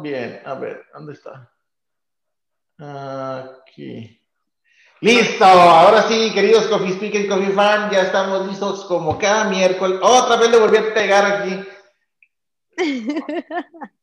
bien. A ver, ¿dónde está? Aquí. Listo, ahora sí, queridos Coffee Speaker, Coffee Fan, ya estamos listos como cada miércoles. Otra vez le volví a pegar aquí. Ya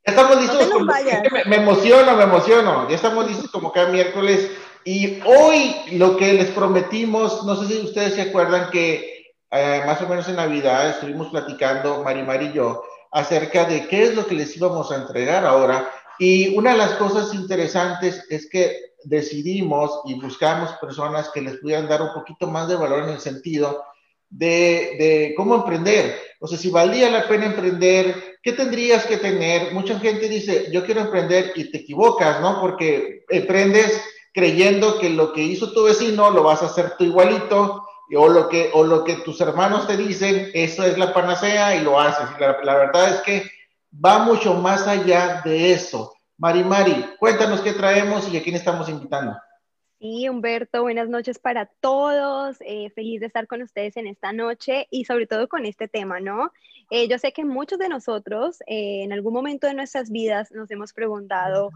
estamos listos. me, me, emociono, me emociono. Ya estamos listos como cada miércoles. Y hoy lo que les prometimos, no sé si ustedes se acuerdan que eh, más o menos en Navidad estuvimos platicando, Mari Mari y yo, acerca de qué es lo que les íbamos a entregar ahora. Y una de las cosas interesantes es que decidimos y buscamos personas que les pudieran dar un poquito más de valor en el sentido de, cómo emprender. O sea, si valía la pena emprender, ¿qué tendrías que tener? Mucha gente dice, yo quiero emprender y te equivocas, ¿no? Porque emprendes creyendo que lo que hizo tu vecino lo vas a hacer tú igualito, o lo que, o lo que tus hermanos te dicen, eso es la panacea y lo haces. La, la verdad es que va mucho más allá de eso. Mari Mari, cuéntanos qué traemos y a quién estamos invitando. Sí, Humberto, buenas noches para todos. Eh, feliz de estar con ustedes en esta noche y sobre todo con este tema, ¿no? Eh, yo sé que muchos de nosotros eh, en algún momento de nuestras vidas nos hemos preguntado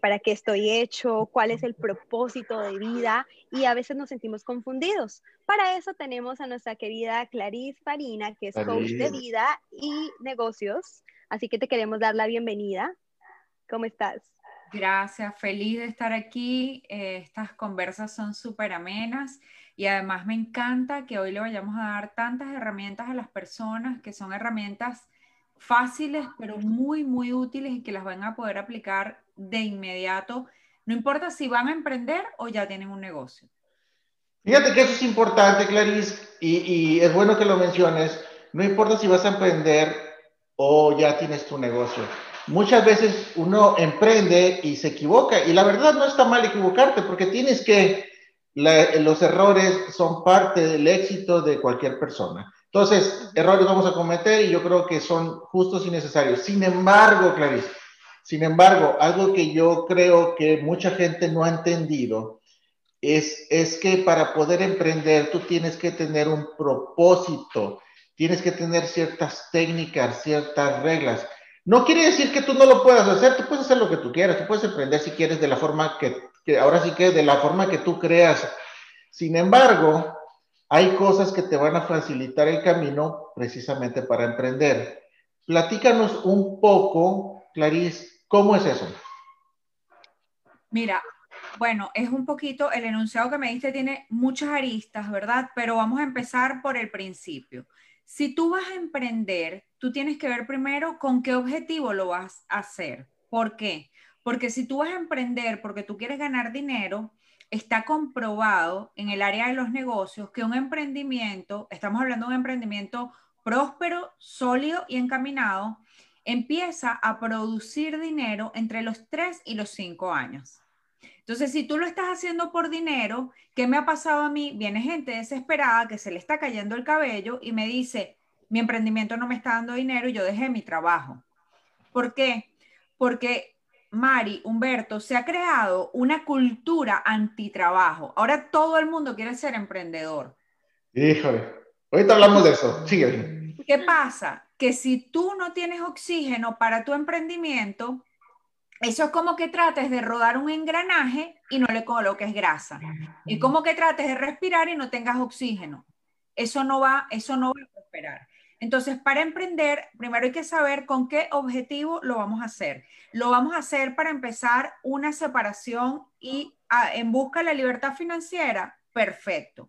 para qué estoy hecho, cuál es el propósito de vida y a veces nos sentimos confundidos. Para eso tenemos a nuestra querida Clarice Farina, que es coach de vida y negocios. Así que te queremos dar la bienvenida. ¿Cómo estás? Gracias, feliz de estar aquí. Eh, estas conversas son súper amenas y además me encanta que hoy le vayamos a dar tantas herramientas a las personas que son herramientas fáciles pero muy, muy útiles y que las van a poder aplicar de inmediato, no importa si van a emprender o ya tienen un negocio. Fíjate que eso es importante, Clarice, y, y es bueno que lo menciones. No importa si vas a emprender o ya tienes tu negocio muchas veces uno emprende y se equivoca. Y la verdad no está mal equivocarte porque tienes que, los errores son parte del éxito de cualquier persona. Entonces, errores vamos a cometer y yo creo que son justos y necesarios. Sin embargo, Clarice, sin embargo, algo que yo creo que mucha gente no ha entendido es, es que para poder emprender tú tienes que tener un propósito, tienes que tener ciertas técnicas, ciertas reglas. No quiere decir que tú no lo puedas hacer, tú puedes hacer lo que tú quieras, tú puedes emprender si quieres de la forma que, que ahora sí que de la forma que tú creas. Sin embargo, hay cosas que te van a facilitar el camino precisamente para emprender. Platícanos un poco, Clarice, ¿cómo es eso? Mira, bueno, es un poquito, el enunciado que me diste tiene muchas aristas, ¿verdad? Pero vamos a empezar por el principio. Si tú vas a emprender, tú tienes que ver primero con qué objetivo lo vas a hacer. ¿Por qué? Porque si tú vas a emprender porque tú quieres ganar dinero, está comprobado en el área de los negocios que un emprendimiento, estamos hablando de un emprendimiento próspero, sólido y encaminado, empieza a producir dinero entre los 3 y los 5 años. Entonces, si tú lo estás haciendo por dinero, ¿qué me ha pasado a mí? Viene gente desesperada que se le está cayendo el cabello y me dice, mi emprendimiento no me está dando dinero y yo dejé mi trabajo. ¿Por qué? Porque Mari, Humberto, se ha creado una cultura antitrabajo. Ahora todo el mundo quiere ser emprendedor. Híjole, ahorita hablamos de eso. Sigue. ¿Qué pasa? Que si tú no tienes oxígeno para tu emprendimiento, eso es como que trates de rodar un engranaje y no le coloques grasa. Es como que trates de respirar y no tengas oxígeno. Eso no va, eso no va a prosperar. Entonces, para emprender, primero hay que saber con qué objetivo lo vamos a hacer. Lo vamos a hacer para empezar una separación y en busca de la libertad financiera. Perfecto.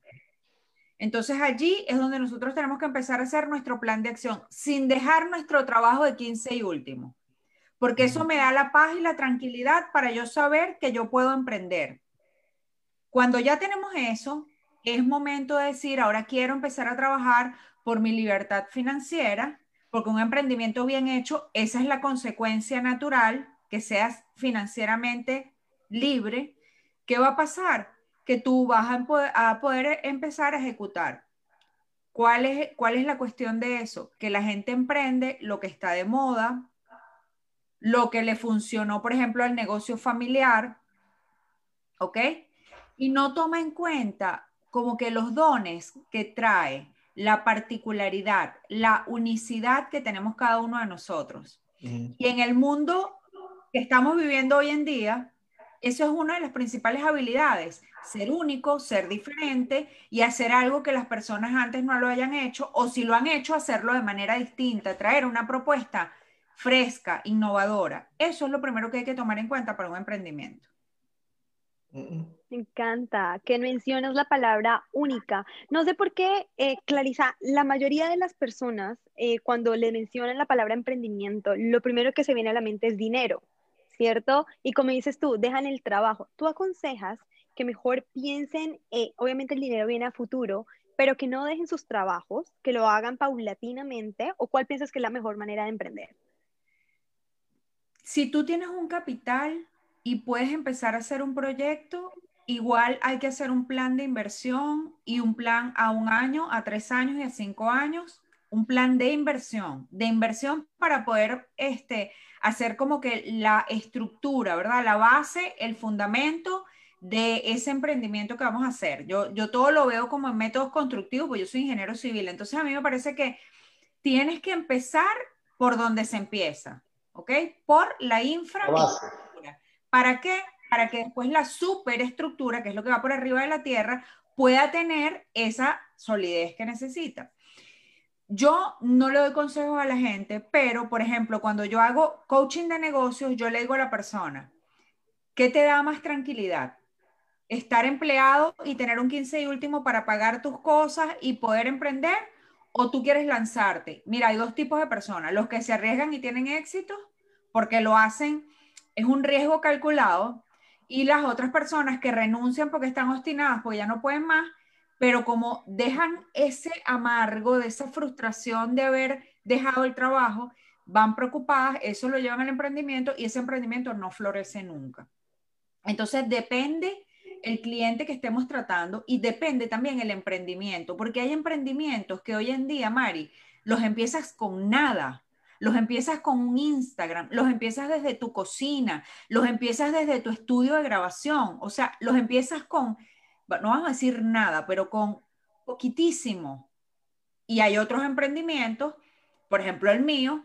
Entonces allí es donde nosotros tenemos que empezar a hacer nuestro plan de acción sin dejar nuestro trabajo de 15 y último porque eso me da la paz y la tranquilidad para yo saber que yo puedo emprender. Cuando ya tenemos eso, es momento de decir, ahora quiero empezar a trabajar por mi libertad financiera, porque un emprendimiento bien hecho, esa es la consecuencia natural, que seas financieramente libre. ¿Qué va a pasar? Que tú vas a poder, empezar a ejecutar. ¿Cuál es, ¿Cuál es la cuestión de eso? Que la gente emprende lo que está de moda, lo que le funcionó, por ejemplo, al negocio familiar, ¿ok? Y no toma en cuenta como que los dones que trae, la particularidad, la unicidad que tenemos cada uno de nosotros. Y en el mundo que estamos viviendo hoy en día, eso es una de las principales habilidades, ser único, ser diferente y hacer algo que las personas antes no lo hayan hecho o si lo han hecho, hacerlo de manera distinta, traer una propuesta fresca, innovadora. Eso es lo primero que hay que tomar en cuenta para un emprendimiento. Encanta que mencionas la palabra única. No sé por qué, eh, Clarisa, la mayoría de las personas, eh, cuando le mencionan la palabra emprendimiento, lo primero que se viene a la mente es dinero, ¿cierto? Y como dices tú, dejan el trabajo. Tú aconsejas que mejor piensen, eh, obviamente el dinero viene a futuro, pero que no dejen sus trabajos, que lo hagan paulatinamente, o cuál piensas que es la mejor manera de emprender? Si tú tienes un capital y puedes empezar a hacer un proyecto, igual hay que hacer un plan de inversión y un plan a un año, a tres años y a cinco años, un plan de inversión, de inversión para poder este, hacer como que la estructura, ¿verdad? La base, el fundamento de ese emprendimiento que vamos a hacer. Yo, yo todo lo veo como en métodos constructivos, pues yo soy ingeniero civil, entonces a mí me parece que tienes que empezar por donde se empieza, ¿ok? Por la infraestructura. ¿Para qué? Para que después la superestructura, que es lo que va por arriba de la Tierra, pueda tener esa solidez que necesita. Yo no le doy consejos a la gente, pero por ejemplo, cuando yo hago coaching de negocios, yo le digo a la persona, ¿qué te da más tranquilidad? ¿Estar empleado y tener un 15 y último para pagar tus cosas y poder emprender? ¿O tú quieres lanzarte? Mira, hay dos tipos de personas, los que se arriesgan y tienen éxito porque lo hacen es un riesgo calculado y las otras personas que renuncian porque están obstinadas, porque ya no pueden más, pero como dejan ese amargo de esa frustración de haber dejado el trabajo, van preocupadas, eso lo llevan al emprendimiento y ese emprendimiento no florece nunca. Entonces depende el cliente que estemos tratando y depende también el emprendimiento, porque hay emprendimientos que hoy en día, Mari, los empiezas con nada los empiezas con un Instagram, los empiezas desde tu cocina, los empiezas desde tu estudio de grabación, o sea, los empiezas con, no vamos a decir nada, pero con poquitísimo. Y hay otros emprendimientos, por ejemplo el mío,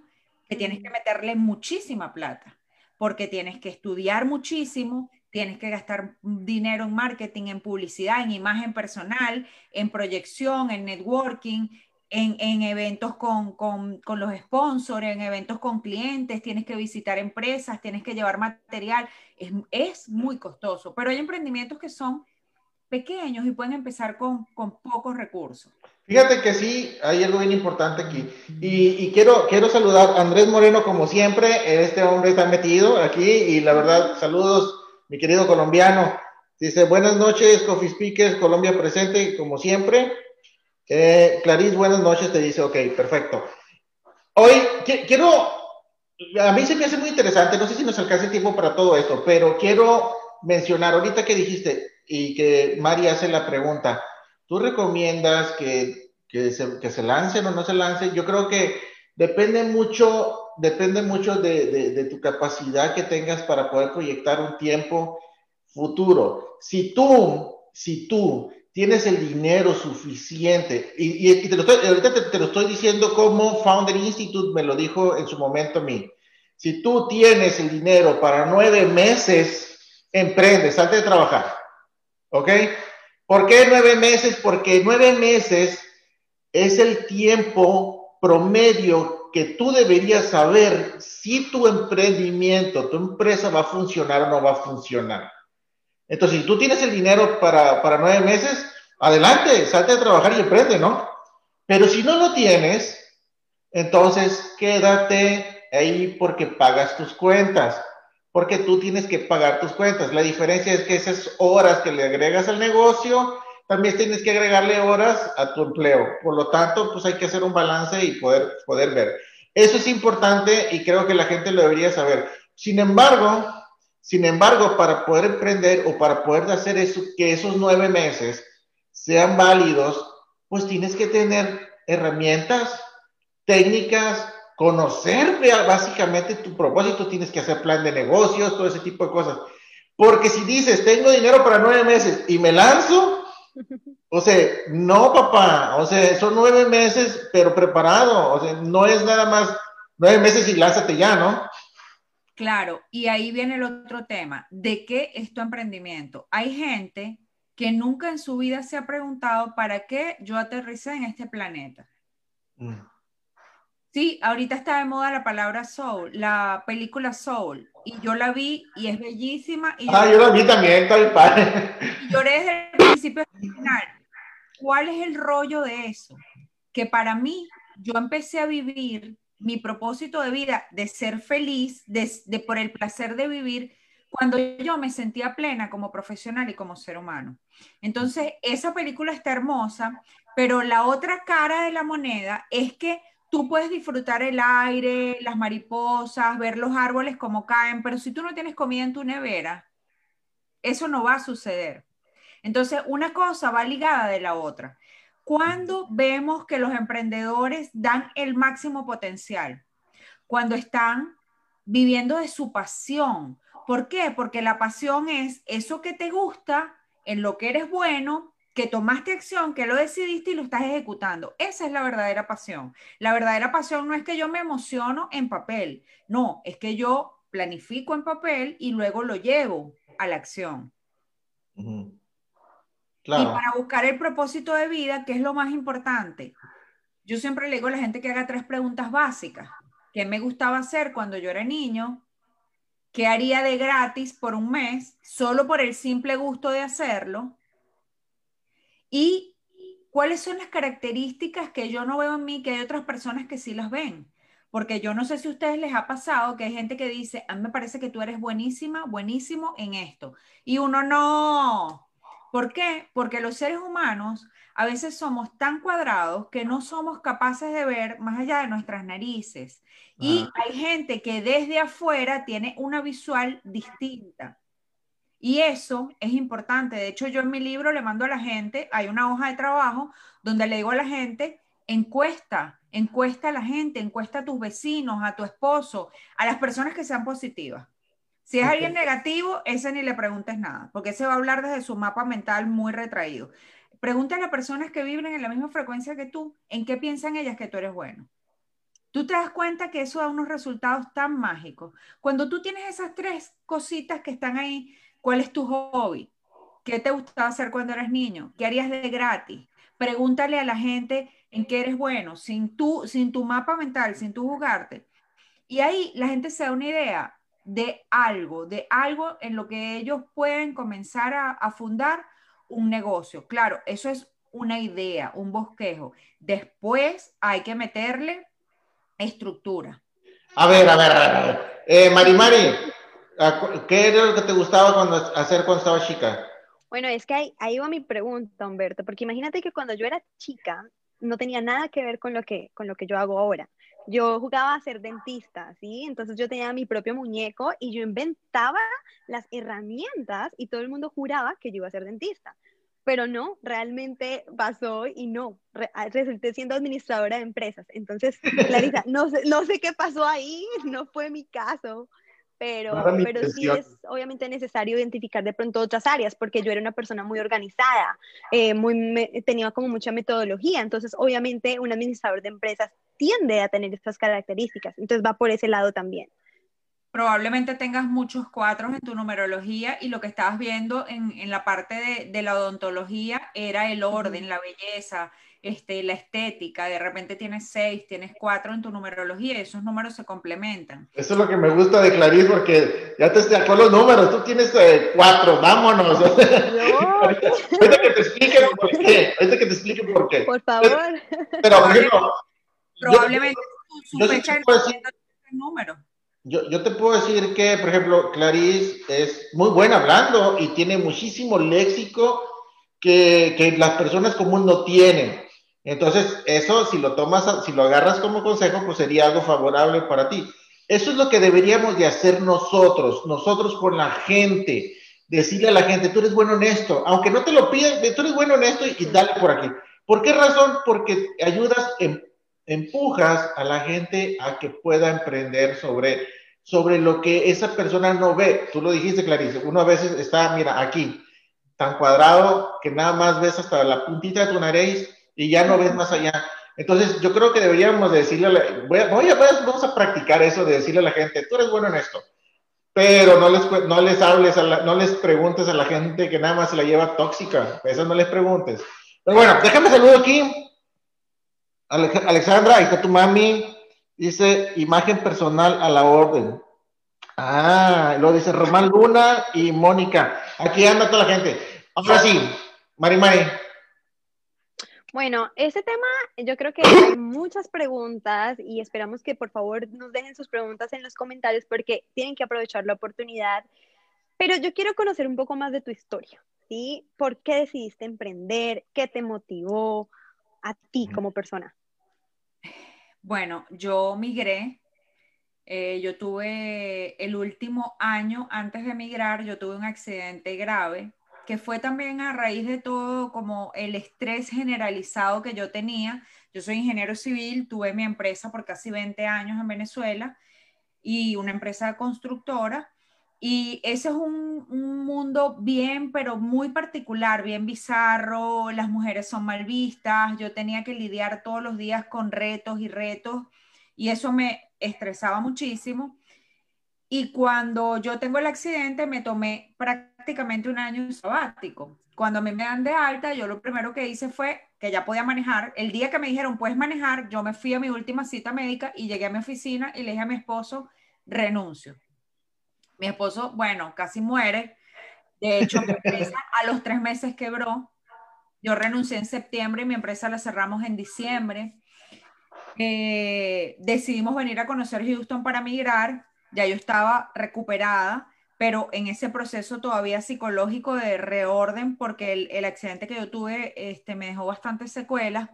que tienes que meterle muchísima plata, porque tienes que estudiar muchísimo, tienes que gastar dinero en marketing, en publicidad, en imagen personal, en proyección, en networking, en, eventos con, los sponsors, en eventos con clientes, tienes que visitar empresas, tienes que llevar material. Es, muy costoso, pero hay emprendimientos que son pequeños y pueden empezar con, pocos recursos. Fíjate que sí, hay algo bien importante aquí. Y, quiero, quiero saludar a Andrés Moreno, como siempre. Este hombre está metido aquí y la verdad, saludos, mi querido colombiano. Dice, buenas noches, Coffee Speakers, Colombia presente, como siempre. Eh, Clarice, buenas noches, te dice, ok, perfecto. Hoy quiero, a mí se me hace muy interesante, no sé si nos alcanza el tiempo para todo esto, pero quiero mencionar, ahorita que dijiste y que Mari hace la pregunta, ¿tú recomiendas que, que, se, que lancen o no se lancen? Yo creo que depende mucho, depende mucho de, de tu capacidad que tengas para poder proyectar un tiempo futuro. Si tú, si tú tienes el dinero suficiente, y, te lo estoy, ahorita te, lo estoy diciendo como Founder Institute me lo dijo en su momento a mí. Si tú tienes el dinero para nueve meses, emprende, salte de trabajar. ¿Ok? ¿Por qué nueve meses? Porque nueve meses es el tiempo promedio que tú deberías saber si tu emprendimiento, tu empresa va a funcionar o no va a funcionar. Entonces, si tú tienes el dinero para, para nueve meses, adelante, salte a trabajar y emprende, ¿no? Pero si no lo tienes, entonces quédate ahí porque pagas tus cuentas, porque tú tienes que pagar tus cuentas. La diferencia es que esas horas que le agregas al negocio, también tienes que agregarle horas a tu empleo. Por lo tanto, pues hay que hacer un balance y poder, poder ver. Eso es importante y creo que la gente lo debería saber. Sin embargo, sin embargo, para poder emprender o para poder hacer eso, que esos nueve meses sean válidos, pues tienes que tener herramientas, técnicas, conocer básicamente tu propósito, tienes que hacer plan de negocios, todo ese tipo de cosas. Porque si dices, tengo dinero para nueve meses y me lanzo, o sea, no, papá, o sea, son nueve meses, pero preparado, o sea, no es nada más nueve meses y lánzate ya, ¿no? Claro, y ahí viene el otro tema. ¿De qué es tu emprendimiento? Hay gente que nunca en su vida se ha preguntado para qué yo aterricé en este planeta. Mm. Sí, ahorita está de moda la palabra soul, la película Soul, y yo la vi y es bellísima. Y ah, yo, la vi también, bien padre. Y lloré desde el principio hasta el final. ¿Cuál es el rollo de eso? Que para mí, yo empecé a vivir mi propósito de vida de ser feliz, de, por el placer de vivir, cuando yo me sentía plena como profesional y como ser humano. Entonces, esa película está hermosa, pero la otra cara de la moneda es que tú puedes disfrutar el aire, las mariposas, ver los árboles como caen, pero si tú no tienes comida en tu nevera, eso no va a suceder. Entonces, una cosa va ligada de la otra. ¿Cuándo vemos que los emprendedores dan el máximo potencial? Cuando están viviendo de su pasión. ¿Por qué? Porque la pasión es eso que te gusta, en lo que eres bueno, que tomaste acción, que lo decidiste y lo estás ejecutando. Esa es la verdadera pasión. La verdadera pasión no es que yo me emociono en papel, no, es que yo planifico en papel y luego lo llevo a la acción. Y para buscar el propósito de vida, que es lo más importante, yo siempre le digo a la gente que haga tres preguntas básicas. ¿Qué me gustaba hacer cuando yo era niño? ¿Qué haría de gratis por un mes solo por el simple gusto de hacerlo? ¿Y cuáles son las características que yo no veo en mí que hay otras personas que sí las ven? Porque yo no sé si a ustedes les ha pasado que hay gente que dice, a mí me parece que tú eres buenísima, buenísimo en esto. Y uno no, ¿Por qué? Porque los seres humanos a veces somos tan cuadrados que no somos capaces de ver más allá de nuestras narices. Y hay gente que desde afuera tiene una visual distinta. Y eso es importante. De hecho, yo en mi libro le mando a la gente, hay una hoja de trabajo donde le digo a la gente, encuesta, encuesta a la gente, encuesta a tus vecinos, a tu esposo, a las personas que sean positivas. Si es alguien negativo, ese ni le preguntes nada, porque ese va a hablar desde su mapa mental muy retraído. Pregúntale a personas que viven en la misma frecuencia que tú, ¿en qué piensan ellas que tú eres bueno? Tú te das cuenta que eso da unos resultados tan mágicos. Cuando tú tienes esas tres cositas que están ahí, ¿cuál es tu hobby? ¿Qué te gustaba hacer cuando eras niño? ¿Qué harías de gratis? Pregúntale a la gente en qué eres bueno, sin tu, sin tu mapa mental, sin tu jugarte. Y ahí la gente se da una idea de algo, de algo en lo que ellos pueden comenzar a, fundar un negocio. Claro, eso es una idea, un bosquejo. Después hay que meterle estructura. A ver, a ver, a ver. Eh, Mari Mari, ¿qué era lo que te gustaba cuando, hacer cuando estaba chica? Bueno, es que ahí, ahí va mi pregunta, Humberto, porque imagínate que cuando yo era chica no tenía nada que ver con lo que, con lo que yo hago ahora yo jugaba a ser dentista, ¿sí? Entonces yo tenía mi propio muñeco y yo inventaba las herramientas y todo el mundo juraba que yo iba a ser dentista. Pero no, realmente pasó y no, ah, resulté siendo administradora de empresas. Entonces, Clarisa, no sé, no sé qué pasó ahí, no fue mi caso, pero, pero sí es obviamente necesario identificar de pronto otras áreas, porque yo era una persona muy organizada, eh, muy tenía como mucha metodología, entonces obviamente un administrador de empresas tiende a tener estas características, entonces va por ese lado también. Probablemente tengas muchos cuatros en tu numerología y lo que estabas viendo en, en la parte de, de, la odontología era el orden, la belleza, este, la estética, de repente tienes seis, tienes cuatro en tu numerología y esos números se complementan. Eso es lo que me gusta de Clarice porque ya te sacó los números, tú tienes eh, cuatro, vámonos. ahorita que te explique por qué, ahorita que te explique por qué. Por favor. Pero, por ejemplo, probablemente su fecha de número. Yo, yo, te puedo decir que, por ejemplo, Clarice es muy buena hablando y tiene muchísimo léxico que, que las personas comunes no tienen. Entonces, eso, si lo tomas, si lo agarras como consejo, pues sería algo favorable para ti. Eso es lo que deberíamos de hacer nosotros, nosotros con la gente. Decirle a la gente, tú eres bueno en esto, aunque no te lo pidan, tú eres bueno en esto y, dale por aquí. ¿Por qué razón? Porque ayudas, em, empujas a la gente a que pueda emprender sobre, sobre lo que esa persona no ve. Tú lo dijiste, Clarice, uno a veces está, mira, aquí, tan cuadrado que nada más ves hasta la puntita de tu nariz y ya no ves más allá. Entonces, yo creo que deberíamos decirle, a la, voy a, vamos a practicar eso de decirle a la gente, tú eres bueno en esto. pero no les, no les hables, no les preguntes a la gente que nada más se la lleva tóxica. Eso no les preguntes. Pero bueno, déjame saludo aquí. Alexandra, ahí está tu mami. Dice imagen personal a la orden. Ah, lo dice Román Luna y Mónica. Aquí anda toda la gente. Ahora sí, Mari Mari. Bueno, ese tema yo creo que hay muchas preguntas y esperamos que por favor nos dejen sus preguntas en los comentarios porque tienen que aprovechar la oportunidad. Pero yo quiero conocer un poco más de tu historia, ¿sí? ¿Por qué decidiste emprender? ¿Qué te motivó a ti como persona? Bueno, yo migré. Eh, yo tuve el último año antes de migrar, yo tuve un accidente grave que fue también a raíz de todo como el estrés generalizado que yo tenía. Yo soy ingeniero civil, tuve mi empresa por casi 20 años en Venezuela y una empresa constructora. Y ese es un, un, mundo bien, pero muy particular, bien bizarro. Las mujeres son mal vistas. Yo tenía que lidiar todos los días con retos y retos. Y eso me estresaba muchísimo. Y cuando yo tengo el accidente, me tomé prácticamente un año sabático. Cuando a mí me dan de alta, yo lo primero que hice fue que ya podía manejar. El día que me dijeron, puedes manejar, yo me fui a mi última cita médica y llegué a mi oficina y le dije a mi esposo, renuncio. Mi esposo, bueno, casi muere. De hecho, mi empresa a los tres meses quebró. Yo renuncié en septiembre y mi empresa la cerramos en diciembre. Eh, decidimos venir a conocer Houston para migrar ya yo estaba recuperada, pero en ese proceso todavía psicológico de reorden, porque el, accidente que yo tuve este, me dejó bastantes secuelas.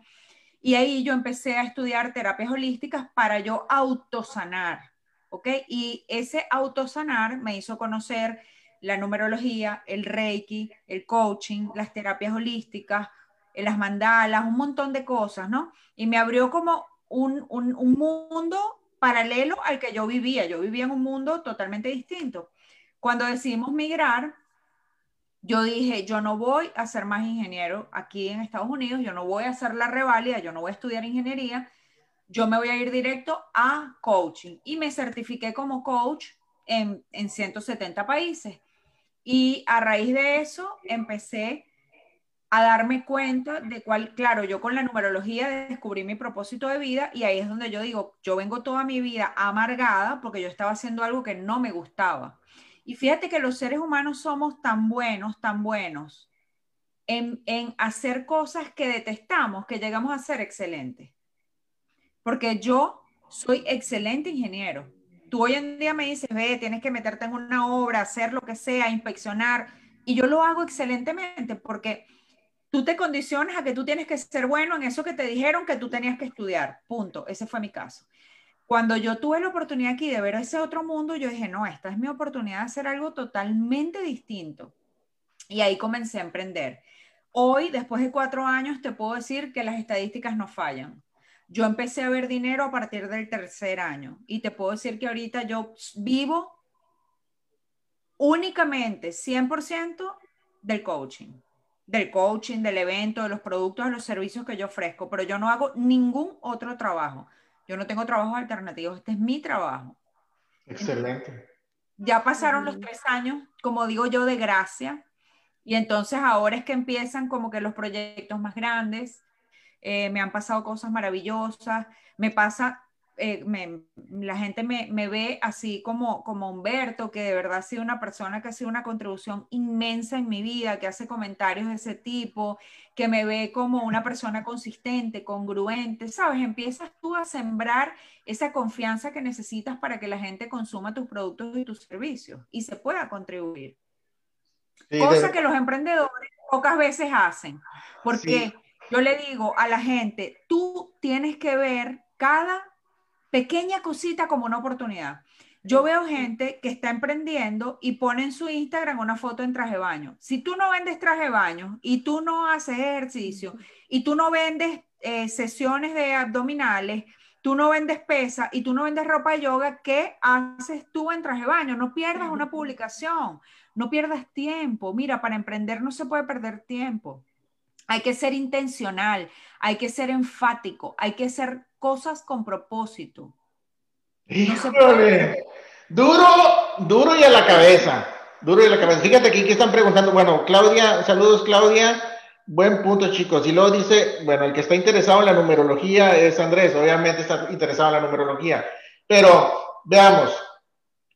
Y ahí yo empecé a estudiar terapias holísticas para yo autosanar, ¿ok? Y ese autosanar me hizo conocer la numerología, el reiki, el coaching, las terapias holísticas, las mandalas, un montón de cosas, ¿no? Y me abrió como un, un, un mundo paralelo al que yo vivía. Yo vivía en un mundo totalmente distinto. Cuando decidimos migrar, yo dije, yo no voy a ser más ingeniero aquí en Estados Unidos, yo no voy a hacer la reválida, yo no voy a estudiar ingeniería, yo me voy a ir directo a coaching. Y me certifiqué como coach en, en 170 países. Y a raíz de eso empecé a darme cuenta de cuál, claro, yo con la numerología descubrí mi propósito de vida y ahí es donde yo digo, yo vengo toda mi vida amargada porque yo estaba haciendo algo que no me gustaba. Y fíjate que los seres humanos somos tan buenos, tan buenos en, en hacer cosas que detestamos que llegamos a ser excelentes. Porque yo soy excelente ingeniero. Tú hoy en día me dices, ve, tienes que meterte en una obra, hacer lo que sea, inspeccionar. Y yo lo hago excelentemente porque tú te condicionas a que tú tienes que ser bueno en eso que te dijeron que tú tenías que estudiar. Punto. Ese fue mi caso. Cuando yo tuve la oportunidad aquí de ver ese otro mundo, yo dije, no, esta es mi oportunidad de hacer algo totalmente distinto. Y ahí comencé a emprender. Hoy, después de cuatro años, te puedo decir que las estadísticas no fallan. Yo empecé a ver dinero a partir del tercer año y te puedo decir que ahorita yo vivo únicamente 100% del coaching del coaching, del evento, de los productos, de los servicios que yo ofrezco, pero yo no hago ningún otro trabajo. Yo no tengo trabajos alternativos, este es mi trabajo. Excelente. ya pasaron los tres años, como digo yo, de gracia, y entonces ahora es que empiezan como que los proyectos más grandes, eh, me han pasado cosas maravillosas, me pasa eh, la gente me, ve así como, como Humberto, que de verdad ha sido una persona que ha sido una contribución inmensa en mi vida, que hace comentarios de ese tipo, que me ve como una persona consistente, congruente, ¿sabes? Empiezas tú a sembrar esa confianza que necesitas para que la gente consuma tus productos y tus servicios y se pueda contribuir. Cosa que los emprendedores pocas veces hacen, porque yo le digo a la gente, tú tienes que ver cada pequeña cosita como una oportunidad. Yo veo gente que está emprendiendo y pone en su Instagram una foto en traje de baño. Si tú no vendes traje de baño y tú no haces ejercicio y tú no vendes eh, sesiones de abdominales, tú no vendes pesa y tú no vendes ropa de yoga, ¿qué haces tú en traje de baño? No pierdas una publicación, no pierdas tiempo. Mira, para emprender no se puede perder tiempo. Hay que ser intencional, hay que ser enfático, hay que ser cosas con propósito. Duro, duro y a la cabeza. Duro y a la cabeza. Fíjate aquí que están preguntando. Bueno, Claudia, saludos, Claudia. Buen punto, chicos. Y luego dice, bueno, el que está interesado en la numerología es Andrés, obviamente está interesado en la numerología. Pero veamos,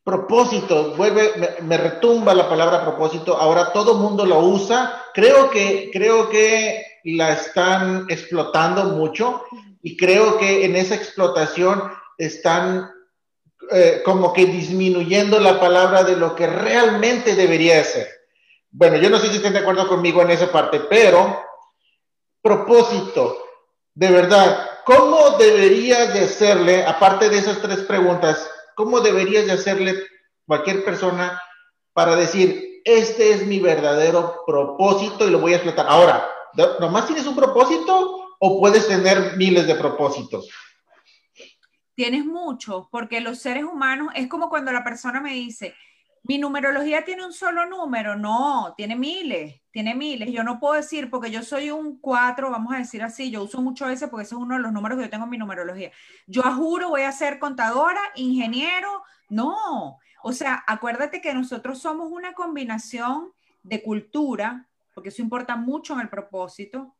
propósito, vuelve, me, retumba la palabra propósito, ahora todo mundo lo usa, creo que, creo que la están explotando mucho y creo que en esa explotación están eh, como que disminuyendo la palabra de lo que realmente debería ser. Bueno, yo no sé si estén de acuerdo conmigo en esa parte, pero propósito, de verdad, ¿cómo deberías de hacerle, aparte de esas tres preguntas, cómo deberías de hacerle cualquier persona para decir, este es mi verdadero propósito y lo voy a explotar? Ahora, ¿nomás tienes un propósito o puedes tener miles de propósitos? Tienes mucho, porque los seres humanos, es como cuando la persona me dice, mi numerología tiene un solo número, no, tiene miles, tiene miles. Yo no puedo decir, porque yo soy un 4, vamos a decir así, yo uso mucho ese porque ese es uno de los números que yo tengo en mi numerología. Yo juro voy a ser contadora, ingeniero, no. O sea, acuérdate que nosotros somos una combinación de cultura, porque eso importa mucho en el propósito,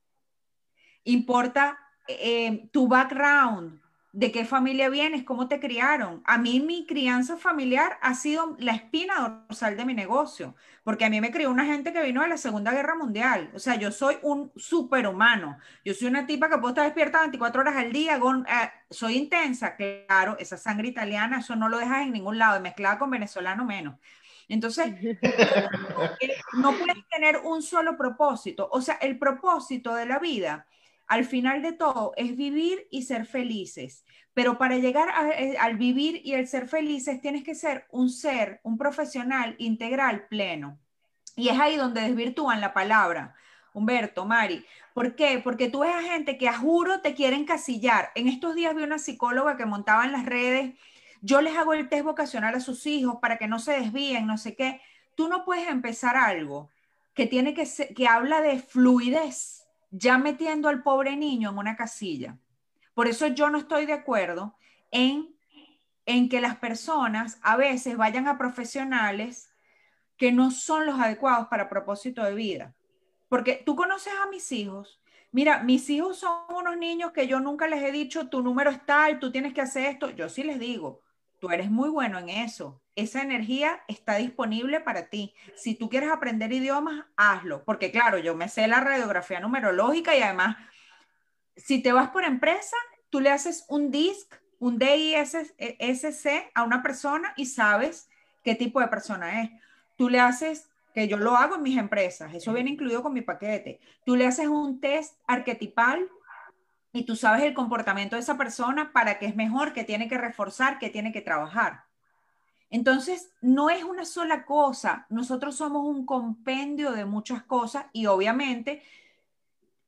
importa eh, tu background, de qué familia vienes, cómo te criaron. A mí mi crianza familiar ha sido la espina dorsal de mi negocio, porque a mí me crió una gente que vino de la Segunda Guerra Mundial. O sea, yo soy un superhumano. Yo soy una tipa que puedo estar despierta 24 horas al día, eh, soy intensa, claro, esa sangre italiana, eso no lo dejas en ningún lado, mezclada con venezolano menos. Entonces, no puedes tener un solo propósito. O sea, el propósito de la vida al final de todo es vivir y ser felices. Pero para llegar eh, al vivir y el ser felices tienes que ser un ser, un profesional integral pleno. Y es ahí donde desvirtúan la palabra. Humberto, Mari. ¿Por qué? Porque tú ves a gente que a juro te quieren casillar. En estos días vi una psicóloga que montaba en las redes, yo les hago el test vocacional a sus hijos para que no se desvíen, no sé qué. Tú no puedes empezar algo que tiene que que habla de fluidez ya metiendo al pobre niño en una casilla. Por eso yo no estoy de acuerdo en, en que las personas a veces vayan a profesionales que no son los adecuados para propósito de vida. Porque tú conoces a mis hijos. Mira, mis hijos son unos niños que yo nunca les he dicho, tu número es tal, tú tienes que hacer esto. Yo sí les digo, tú eres muy bueno en eso. Esa energía está disponible para ti. Si tú quieres aprender idiomas, hazlo. Porque claro, yo me sé la radiografía numerológica y además, si te vas por empresa, tú le haces un DISC, un DISC a una persona y sabes qué tipo de persona es. Tú le haces, que yo lo hago en mis empresas, eso viene incluido con mi paquete. Tú le haces un test arquetipal y tú sabes el comportamiento de esa persona para que es mejor, que tiene que reforzar, que tiene que trabajar. Entonces, no es una sola cosa, nosotros somos un compendio de muchas cosas y obviamente,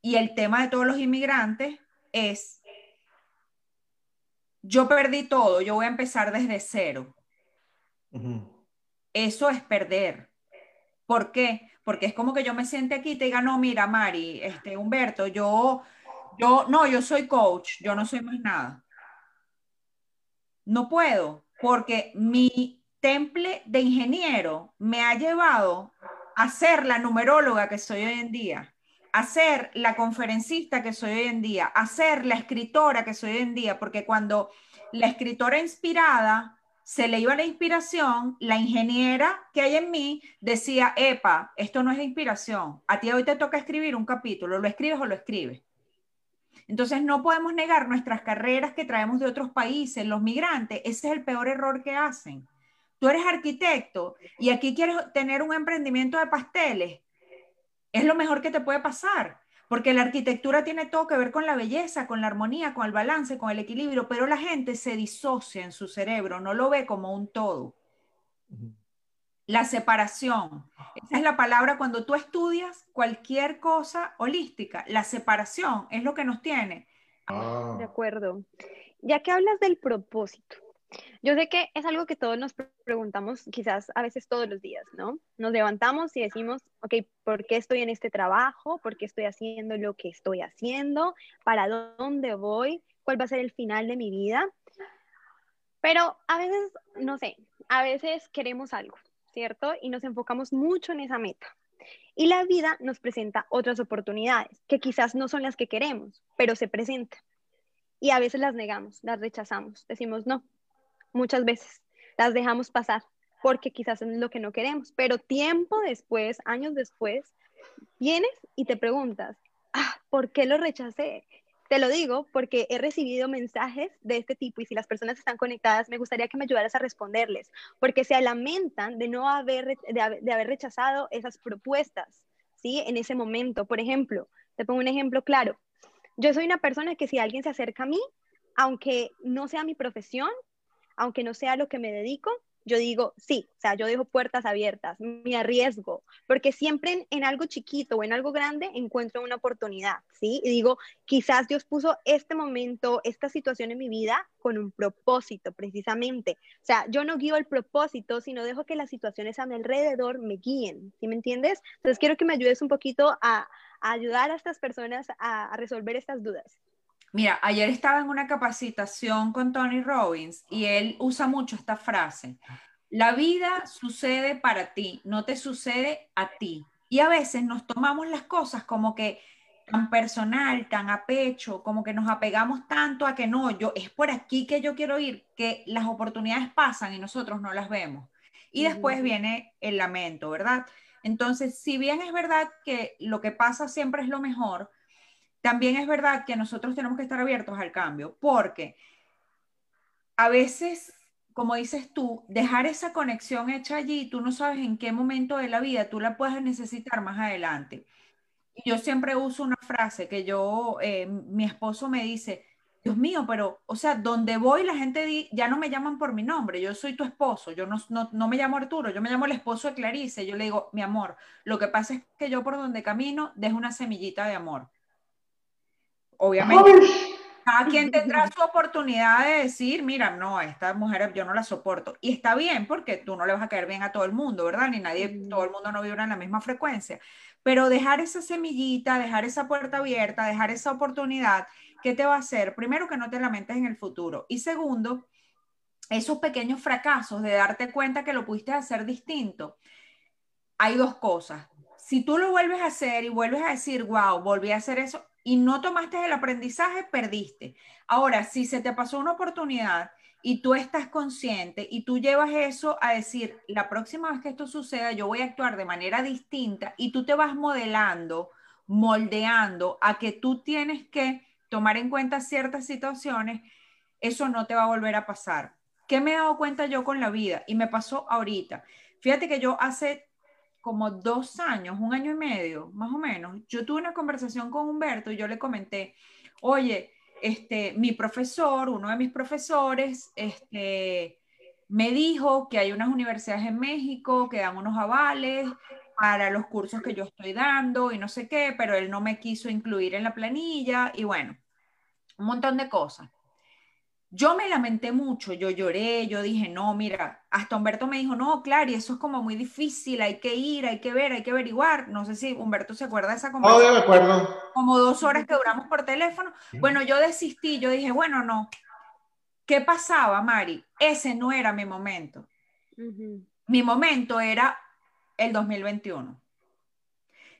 y el tema de todos los inmigrantes es, yo perdí todo, yo voy a empezar desde cero. Eso es perder. ¿Por qué? Porque es como que yo me siente aquí y te diga, no, mira, Mari, este, Humberto, yo yo, no, yo soy coach, yo no soy más nada. No puedo, porque mi temple de ingeniero me ha llevado a ser la numeróloga que soy hoy en día, a ser la conferencista que soy hoy en día, a ser la escritora que soy hoy en día, porque cuando la escritora inspirada se le iba la inspiración, la ingeniera que hay en mí decía, epa, esto no es inspiración, a ti hoy te toca escribir un capítulo, ¿lo escribes o lo escribes? Entonces no podemos negar nuestras carreras que traemos de otros países, los migrantes, ese es el peor error que hacen. Tú eres arquitecto y aquí quieres tener un emprendimiento de pasteles, es lo mejor que te puede pasar, porque la arquitectura tiene todo que ver con la belleza, con la armonía, con el balance, con el equilibrio, pero la gente se disocia en su cerebro, no lo ve como un todo. La separación. Esa es la palabra cuando tú estudias cualquier cosa holística. La separación es lo que nos tiene. Ah. De acuerdo. Ya que hablas del propósito, yo sé que es algo que todos nos preguntamos quizás a veces todos los días, ¿no? Nos levantamos y decimos, ok, ¿por qué estoy en este trabajo? ¿Por qué estoy haciendo lo que estoy haciendo? ¿Para dónde voy? ¿Cuál va a ser el final de mi vida? Pero a veces, no sé, a veces queremos algo, ¿cierto? Y nos enfocamos mucho en esa meta. Y la vida nos presenta otras oportunidades que quizás no son las que queremos, pero se presentan. Y a veces las negamos, las rechazamos, decimos no, muchas veces las dejamos pasar porque quizás es lo que no queremos, pero tiempo después, años después, vienes y te preguntas, ah, ¿por qué lo rechacé? Te lo digo porque he recibido mensajes de este tipo y si las personas están conectadas, me gustaría que me ayudaras a responderles, porque se lamentan de no haber, de, haber rechazado esas propuestas, ¿sí? En ese momento. Por ejemplo, te pongo un ejemplo claro. Yo soy una persona que si alguien se acerca a mí, aunque no sea mi profesión, aunque no sea lo que me dedico, yo digo, sí, o sea, yo dejo puertas abiertas, me arriesgo, porque siempre en, algo chiquito o en algo grande encuentro una oportunidad, ¿sí? Y digo, quizás Dios puso este momento, esta situación en mi vida con un propósito, precisamente. O sea, yo no guío el propósito, sino dejo que las situaciones a mi alrededor me guíen, ¿sí me entiendes? Entonces quiero que me ayudes un poquito a, ayudar a estas personas a resolver estas dudas. Mira, ayer estaba en una capacitación con Tony Robbins y él usa mucho esta frase. La vida sucede para ti, no te sucede a ti. Y a veces nos tomamos las cosas como que tan personal, tan a pecho, como que nos apegamos tanto a que no, yo es por aquí que yo quiero ir, que las oportunidades pasan y nosotros no las vemos. Y después viene el lamento, ¿verdad? Entonces, si bien es verdad que lo que pasa siempre es lo mejor, también es verdad que nosotros tenemos que estar abiertos al cambio, porque a veces, como dices tú, dejar esa conexión hecha allí, tú no sabes en qué momento de la vida tú la puedes necesitar más adelante. Yo siempre uso una frase que yo, eh, mi esposo me dice, Dios mío, pero, o sea, donde voy la gente ya no me llaman por mi nombre, yo soy tu esposo, yo no, no, no, me llamo Arturo, yo me llamo el esposo de Clarice, yo le digo, mi amor, lo que pasa es que yo por donde camino dejo una semillita de amor obviamente cada quien tendrá su oportunidad de decir, mira, no, esta mujer yo no la soporto. Y está bien porque tú no le vas a caer bien a todo el mundo, ¿verdad? Ni nadie, todo el mundo no vibra en la misma frecuencia. Pero dejar esa semillita, dejar esa puerta abierta, dejar esa oportunidad, ¿qué te va a hacer? Primero, que no te lamentes en el futuro. Y segundo, esos pequeños fracasos de darte cuenta que lo pudiste hacer distinto. Hay dos cosas. Si tú lo vuelves a hacer y vuelves a decir, wow, volví a hacer eso, y no tomaste el aprendizaje, perdiste. Ahora, si se te pasó una oportunidad y tú estás consciente y tú llevas eso a decir, la próxima vez que esto suceda, yo voy a actuar de manera distinta y tú te vas modelando, moldeando a que tú tienes que tomar en cuenta ciertas situaciones, eso no te va a volver a pasar. ¿Qué me he dado cuenta yo con la vida? Y me pasó ahorita. Fíjate que yo hace como dos años, un año y medio, más o menos, yo tuve una conversación con Humberto y yo le comenté, oye, este, mi profesor, uno de mis profesores, este, me dijo que hay unas universidades en México que dan unos avales para los cursos que yo estoy dando y no sé qué, pero él no me quiso incluir en la planilla y bueno, un montón de cosas. Yo me lamenté mucho, yo lloré, yo dije, no, mira, hasta Humberto me dijo, no, claro, y eso es como muy difícil, hay que ir, hay que ver, hay que averiguar. No sé si Humberto se acuerda de esa conversación. No, me acuerdo. Como dos horas que duramos por teléfono. Bueno, yo desistí, yo dije, bueno, no. ¿Qué pasaba, Mari? Ese no era mi momento. Mi momento era el 2021.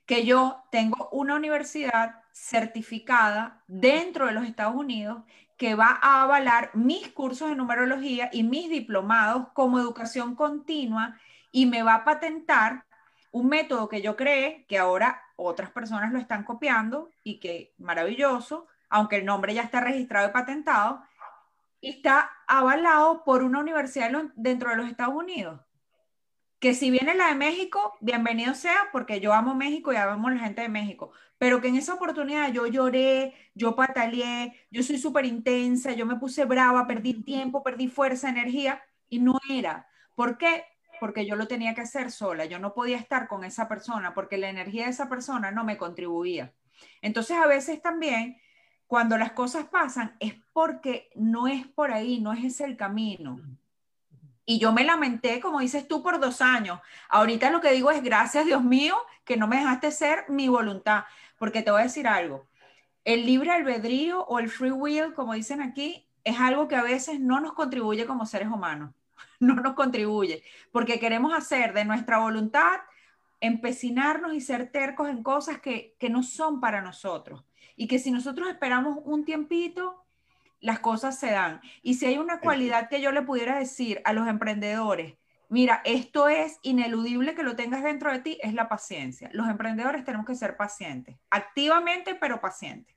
Que yo tengo una universidad certificada dentro de los Estados Unidos que va a avalar mis cursos de numerología y mis diplomados como educación continua y me va a patentar un método que yo creé, que ahora otras personas lo están copiando y que maravilloso, aunque el nombre ya está registrado y patentado, está avalado por una universidad dentro de los Estados Unidos. Que si viene la de México, bienvenido sea, porque yo amo México y amo a la gente de México pero que en esa oportunidad yo lloré, yo pataleé, yo soy súper intensa, yo me puse brava, perdí tiempo, perdí fuerza, energía, y no era. ¿Por qué? Porque yo lo tenía que hacer sola, yo no podía estar con esa persona, porque la energía de esa persona no me contribuía. Entonces a veces también, cuando las cosas pasan, es porque no es por ahí, no es ese el camino. Y yo me lamenté, como dices tú, por dos años. Ahorita lo que digo es, gracias Dios mío, que no me dejaste ser mi voluntad. Porque te voy a decir algo, el libre albedrío o el free will, como dicen aquí, es algo que a veces no nos contribuye como seres humanos. no nos contribuye, porque queremos hacer de nuestra voluntad, empecinarnos y ser tercos en cosas que, que no son para nosotros. Y que si nosotros esperamos un tiempito, las cosas se dan. Y si hay una cualidad que yo le pudiera decir a los emprendedores, mira, esto es ineludible que lo tengas dentro de ti, es la paciencia. Los emprendedores tenemos que ser pacientes, activamente, pero pacientes.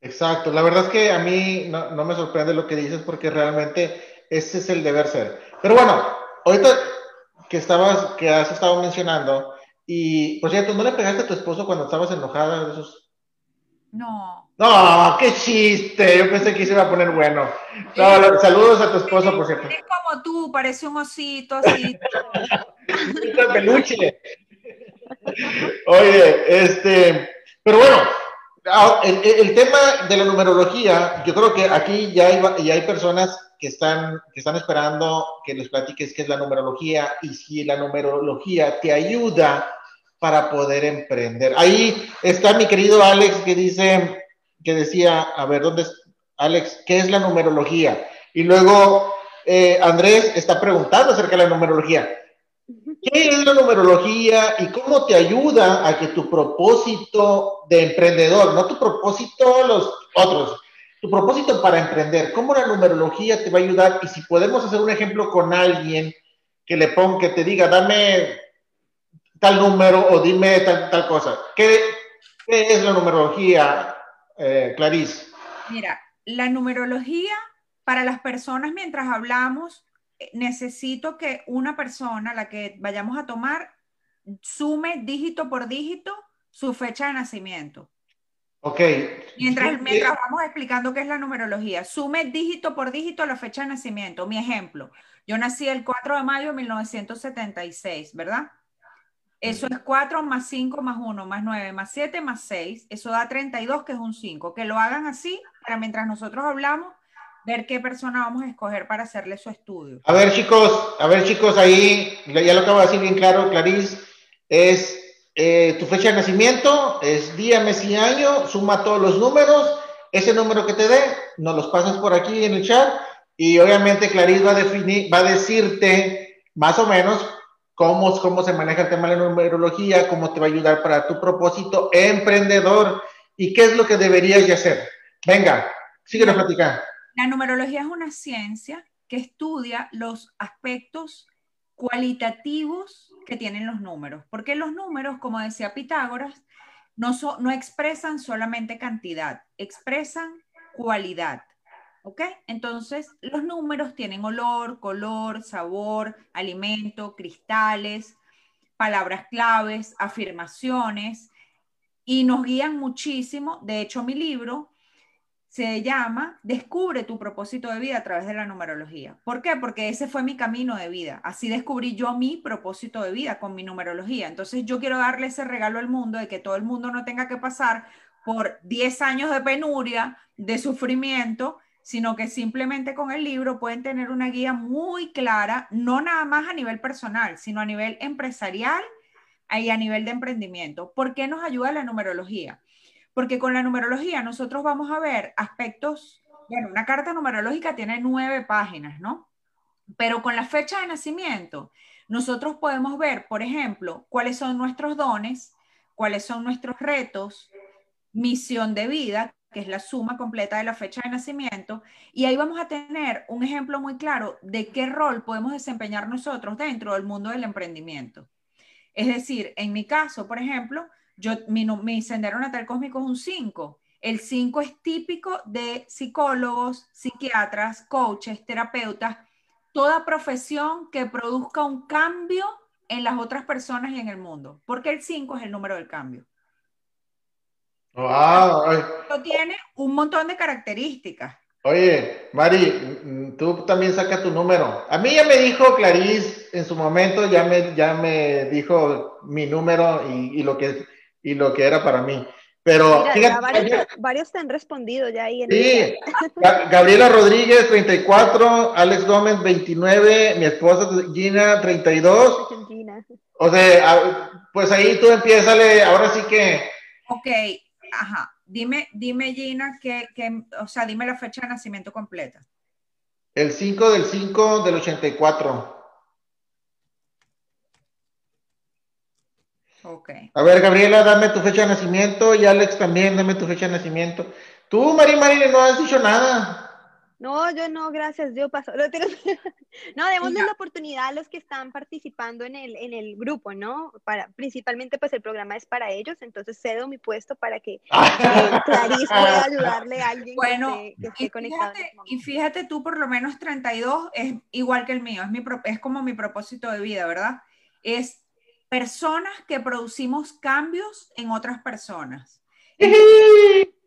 Exacto, la verdad es que a mí no, no me sorprende lo que dices porque realmente ese es el deber ser. Pero bueno, ahorita que estabas, que has estado mencionando, y por cierto, ¿no le pegaste a tu esposo cuando estabas enojada de esos? No. No, qué chiste. Yo pensé que se iba a poner bueno. No, saludos a tu esposo, por cierto. Es como tú, parece un osito así. un peluche. Oye, este, pero bueno, ah, el, el, tema de la numerología, yo creo que aquí ya hay, ya hay personas que están, que están esperando que les platiques qué es la numerología y si la numerología te ayuda para poder emprender. Ahí está mi querido Alex que dice, que decía, a ver, ¿dónde es? Alex, ¿qué es la numerología? Y luego eh, Andrés está preguntando acerca de la numerología. ¿Qué es la numerología y cómo te ayuda a que tu propósito de emprendedor, no tu propósito los otros, tu propósito para emprender, cómo la numerología te va a ayudar y si podemos hacer un ejemplo con alguien que le ponga, que te diga, dame tal número o dime tal, tal cosa. ¿Qué, ¿Qué, es la numerología, eh, Clarice? Mira, la numerología para las personas mientras hablamos, eh, necesito que una persona, la que vayamos a tomar, sume dígito por dígito su fecha de nacimiento. Ok. Mientras, mientras vamos explicando qué es la numerología, sume dígito por dígito la fecha de nacimiento. Mi ejemplo, yo nací el 4 de mayo de 1976, ¿verdad? Eso es 4 más 5 más 1 más 9 más 7 más 6. Eso da 32, que es un 5. Que lo hagan así para mientras nosotros hablamos, ver qué persona vamos a escoger para hacerle su estudio. A ver, chicos, a ver, chicos, ahí ya lo acabo de decir bien claro, Clarice, es eh, tu fecha de nacimiento, es día, mes y año, suma todos los números, ese número que te dé, nos los pasas por aquí en el chat y obviamente Clarice va a, definir, va a decirte más o menos cómo, cómo se maneja el tema de la numerología, cómo te va a ayudar para tu propósito emprendedor y qué es lo que deberías de hacer. Venga, síguenos platicando. La numerología es una ciencia que estudia los aspectos cualitativos que tienen los números, porque los números, como decía Pitágoras, no, no expresan solamente cantidad, expresan cualidad. ¿Ok? Entonces, los números tienen olor, color, sabor, alimento, cristales, palabras claves, afirmaciones, y nos guían muchísimo. De hecho, mi libro se llama Descubre tu propósito de vida a través de la numerología. ¿Por qué? Porque ese fue mi camino de vida. Así descubrí yo mi propósito de vida con mi numerología. Entonces yo quiero darle ese regalo al mundo de que todo el mundo no tenga que pasar por 10 años de penuria, de sufrimiento, sino que simplemente con el libro pueden tener una guía muy clara, no nada más a nivel personal, sino a nivel empresarial y a nivel de emprendimiento. ¿Por qué nos ayuda la numerología? porque con la numerología nosotros vamos a ver aspectos, bueno, una carta numerológica tiene nueve páginas, ¿no? Pero con la fecha de nacimiento, nosotros podemos ver, por ejemplo, cuáles son nuestros dones, cuáles son nuestros retos, misión de vida, que es la suma completa de la fecha de nacimiento, y ahí vamos a tener un ejemplo muy claro de qué rol podemos desempeñar nosotros dentro del mundo del emprendimiento. Es decir, en mi caso, por ejemplo, yo, mi, mi sendero natal cósmico es un 5. El 5 es típico de psicólogos, psiquiatras, coaches, terapeutas, toda profesión que produzca un cambio en las otras personas y en el mundo, porque el 5 es el número del cambio. Wow. Tiene un montón de características. Oye, Mari, tú también saca tu número. A mí ya me dijo Clarice en su momento, ya me, ya me dijo mi número y, y lo que y lo que era para mí. Pero varios, te han respondido ya ahí. En sí, Gabriela Rodríguez, 34, Alex Gómez, 29, mi esposa Gina, 32. O sea, pues ahí tú empiezale, ahora sí que... Ok, ajá. Dime, dime Gina, que, que, o sea, dime la fecha de nacimiento completa. El 5 del 5 del 84. Ok. A ver, Gabriela, dame tu fecha de nacimiento y Alex también, dame tu fecha de nacimiento. Tú, Mari Mari, no has dicho nada. No, yo no, gracias, yo paso. No, démosle la oportunidad a los que están participando en el, en el grupo, ¿no? Para, principalmente, pues el programa es para ellos, entonces cedo mi puesto para que eh, Clarice pueda ayudarle a alguien bueno, que, esté, y conectado. Fíjate, y fíjate tú, por lo menos 32 es igual que el mío, es, mi, es como mi propósito de vida, ¿verdad? Es personas que producimos cambios en otras personas.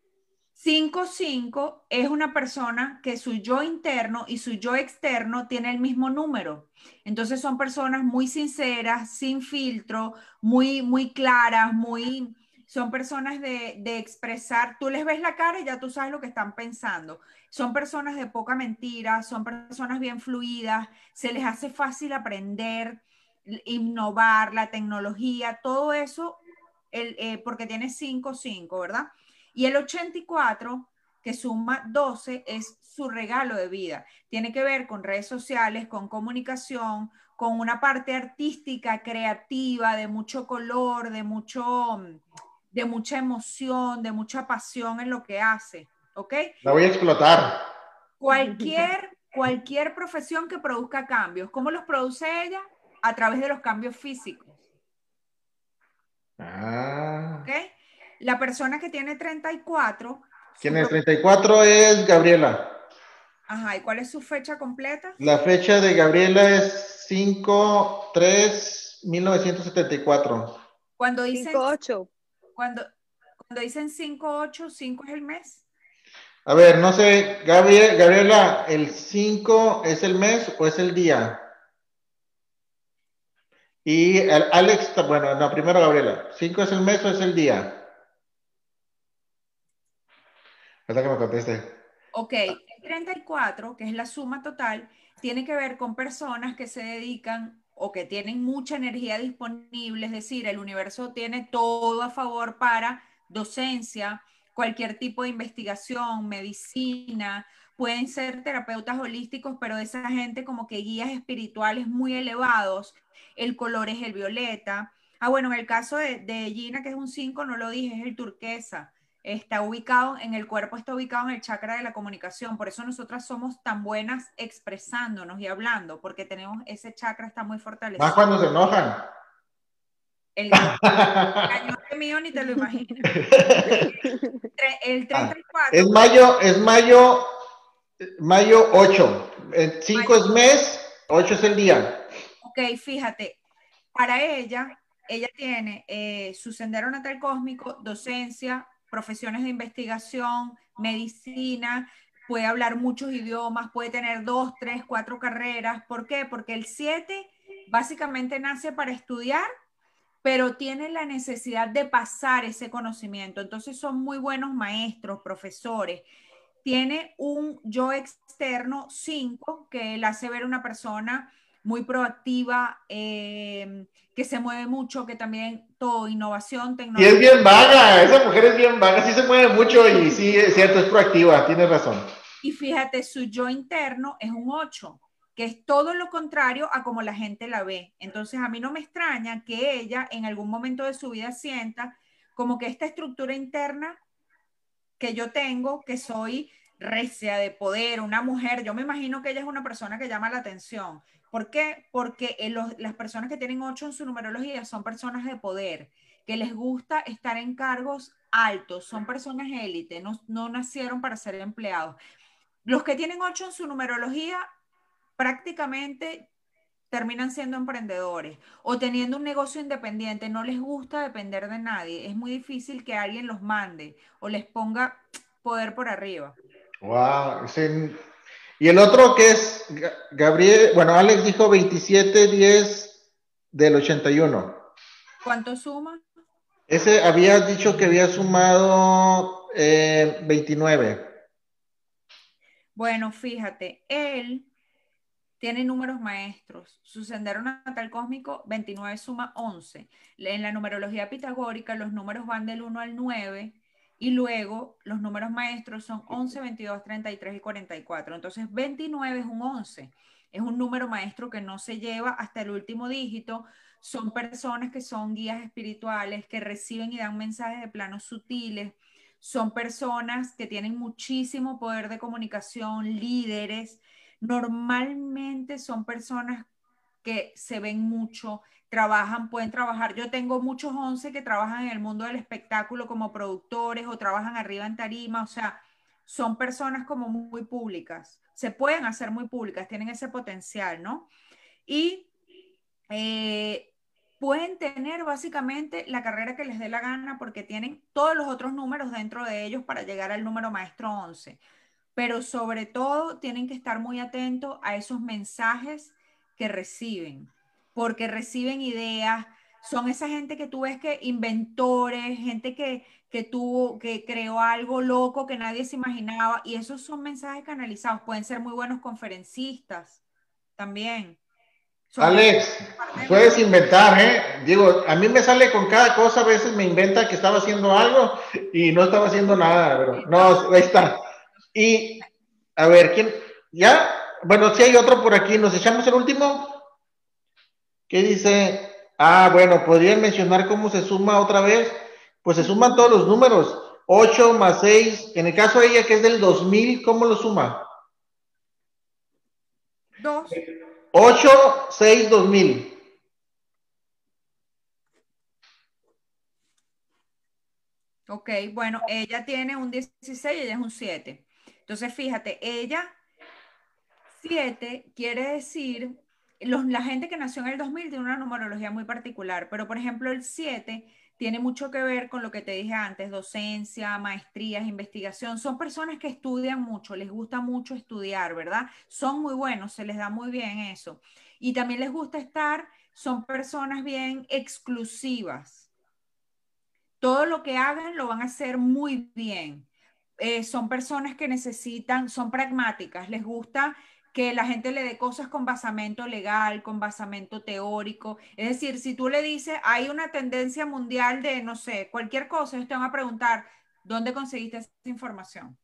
5-5 es una persona que su yo interno y su yo externo tiene el mismo número. Entonces son personas muy sinceras, sin filtro, muy, muy claras, muy, son personas de, de, expresar, tú les ves la cara y ya tú sabes lo que están pensando. Son personas de poca mentira, son personas bien fluidas, se les hace fácil aprender, innovar, la tecnología, todo eso, eh, porque tiene 5-5, ¿verdad? Y el 84, que suma 12, es su regalo de vida. Tiene que ver con redes sociales, con comunicación, con una parte artística, creativa, de mucho color, de, mucho, de mucha emoción, de mucha pasión en lo que hace. ¿Ok? La voy a explotar. Cualquier, cualquier profesión que produzca cambios. ¿Cómo los produce ella? A través de los cambios físicos. Ah. ¿Ok? La persona que tiene 34. Tiene 34 es Gabriela. Ajá, ¿y cuál es su fecha completa? La fecha de Gabriela es 5-3-1974. Cuando dicen 5-8. Cuando, cuando dicen 5-8, 5 es el mes. A ver, no sé, Gabriela, ¿el 5 es el mes o es el día? Y Alex, bueno, no, primero Gabriela, ¿5 es el mes o es el día? Hasta que me conteste. Ok, el 34, que es la suma total, tiene que ver con personas que se dedican o que tienen mucha energía disponible, es decir, el universo tiene todo a favor para docencia, cualquier tipo de investigación, medicina, pueden ser terapeutas holísticos, pero esa gente como que guías espirituales muy elevados, el color es el violeta. Ah, bueno, en el caso de, de Gina, que es un 5, no lo dije, es el turquesa está ubicado en el cuerpo, está ubicado en el chakra de la comunicación. Por eso nosotras somos tan buenas expresándonos y hablando, porque tenemos ese chakra está muy fortalecido. Más cuando se enojan. El, cañón mío ni te lo imaginas. El 34. Ah, es mayo, es mayo, mayo 8. 5 es mes, 8 es el día. Ok, fíjate, para ella, ella tiene eh, su sendero natal cósmico, docencia, profesiones de investigación, medicina, puede hablar muchos idiomas, puede tener dos, tres, cuatro carreras. ¿Por qué? Porque el 7 básicamente nace para estudiar, pero tiene la necesidad de pasar ese conocimiento. Entonces son muy buenos maestros, profesores. Tiene un yo externo 5 que él hace ver una persona muy proactiva, eh, que se mueve mucho, que también todo, innovación, tecnología. Y es bien vaga, esa mujer es bien vaga, sí se mueve mucho y sí, es cierto, es proactiva, tienes razón. Y fíjate, su yo interno es un 8, que es todo lo contrario a como la gente la ve. Entonces, a mí no me extraña que ella en algún momento de su vida sienta como que esta estructura interna que yo tengo, que soy recia de poder, una mujer, yo me imagino que ella es una persona que llama la atención, ¿Por qué? Porque eh, las personas que tienen 8 en su numerología son personas de poder, que les gusta estar en cargos altos, son personas élite, no, no nacieron para ser empleados. Los que tienen 8 en su numerología prácticamente terminan siendo emprendedores o teniendo un negocio independiente, no les gusta depender de nadie, es muy difícil que alguien los mande o les ponga poder por arriba. Wow, y el otro que es Gabriel, bueno, Alex dijo 27, 10 del 81. ¿Cuánto suma? Ese había dicho que había sumado 29. Eh, bueno, fíjate, él tiene números maestros. Su sendero natal cósmico 29 suma 11. En la numerología pitagórica los números van del 1 al 9 Y luego los números maestros son 11, 22, 33 y 44. Entonces 29 es un 11. Es un número maestro que no se lleva hasta el último dígito. Son personas que son guías espirituales, que reciben y dan mensajes de planos sutiles. Son personas que tienen muchísimo poder de comunicación, líderes. Normalmente son personas que se ven mucho, trabajan, pueden trabajar. Yo tengo muchos once que trabajan en el mundo del espectáculo como productores o trabajan arriba en tarima, o sea, son personas como muy públicas, se pueden hacer muy públicas, tienen ese potencial, ¿no? Y eh, pueden tener básicamente la carrera que les dé la gana porque tienen todos los otros números dentro de ellos para llegar al número maestro 11. Pero sobre todo tienen que estar muy atentos a esos mensajes que reciben porque reciben ideas, son esa gente que tú ves que inventores, gente que, que tuvo, que creó algo loco que nadie se imaginaba, y esos son mensajes canalizados, pueden ser muy buenos conferencistas también. Alex, puedes inventar, ¿eh? Digo, a mí me sale con cada cosa, a veces me inventa que estaba haciendo algo y no estaba haciendo nada, pero no, ahí está. Y, a ver, ¿quién? ¿Ya? Bueno, si hay otro por aquí, ¿nos echamos el último? ¿Qué dice? Ah, bueno, ¿podrían mencionar cómo se suma otra vez? Pues se suman todos los números. 8 más 6. En el caso de ella, que es del 2000, ¿cómo lo suma? 2. 8, 6, 2000. Ok, bueno, ella tiene un 16 y ella es un 7. Entonces, fíjate, ella, 7 quiere decir la gente que nació en el 2000 tiene una numerología muy particular, pero por ejemplo el 7 tiene mucho que ver con lo que te dije antes, docencia, maestrías, investigación. Son personas que estudian mucho, les gusta mucho estudiar, ¿verdad? Son muy buenos, se les da muy bien eso. Y también les gusta estar, son personas bien exclusivas. Todo lo que hagan lo van a hacer muy bien. Eh, son personas que necesitan, son pragmáticas, les gusta que la gente le dé cosas con basamento legal, con basamento teórico. Es decir, si tú le dices, hay una tendencia mundial de, no sé, cualquier cosa, ellos te van a preguntar, ¿dónde conseguiste esa información?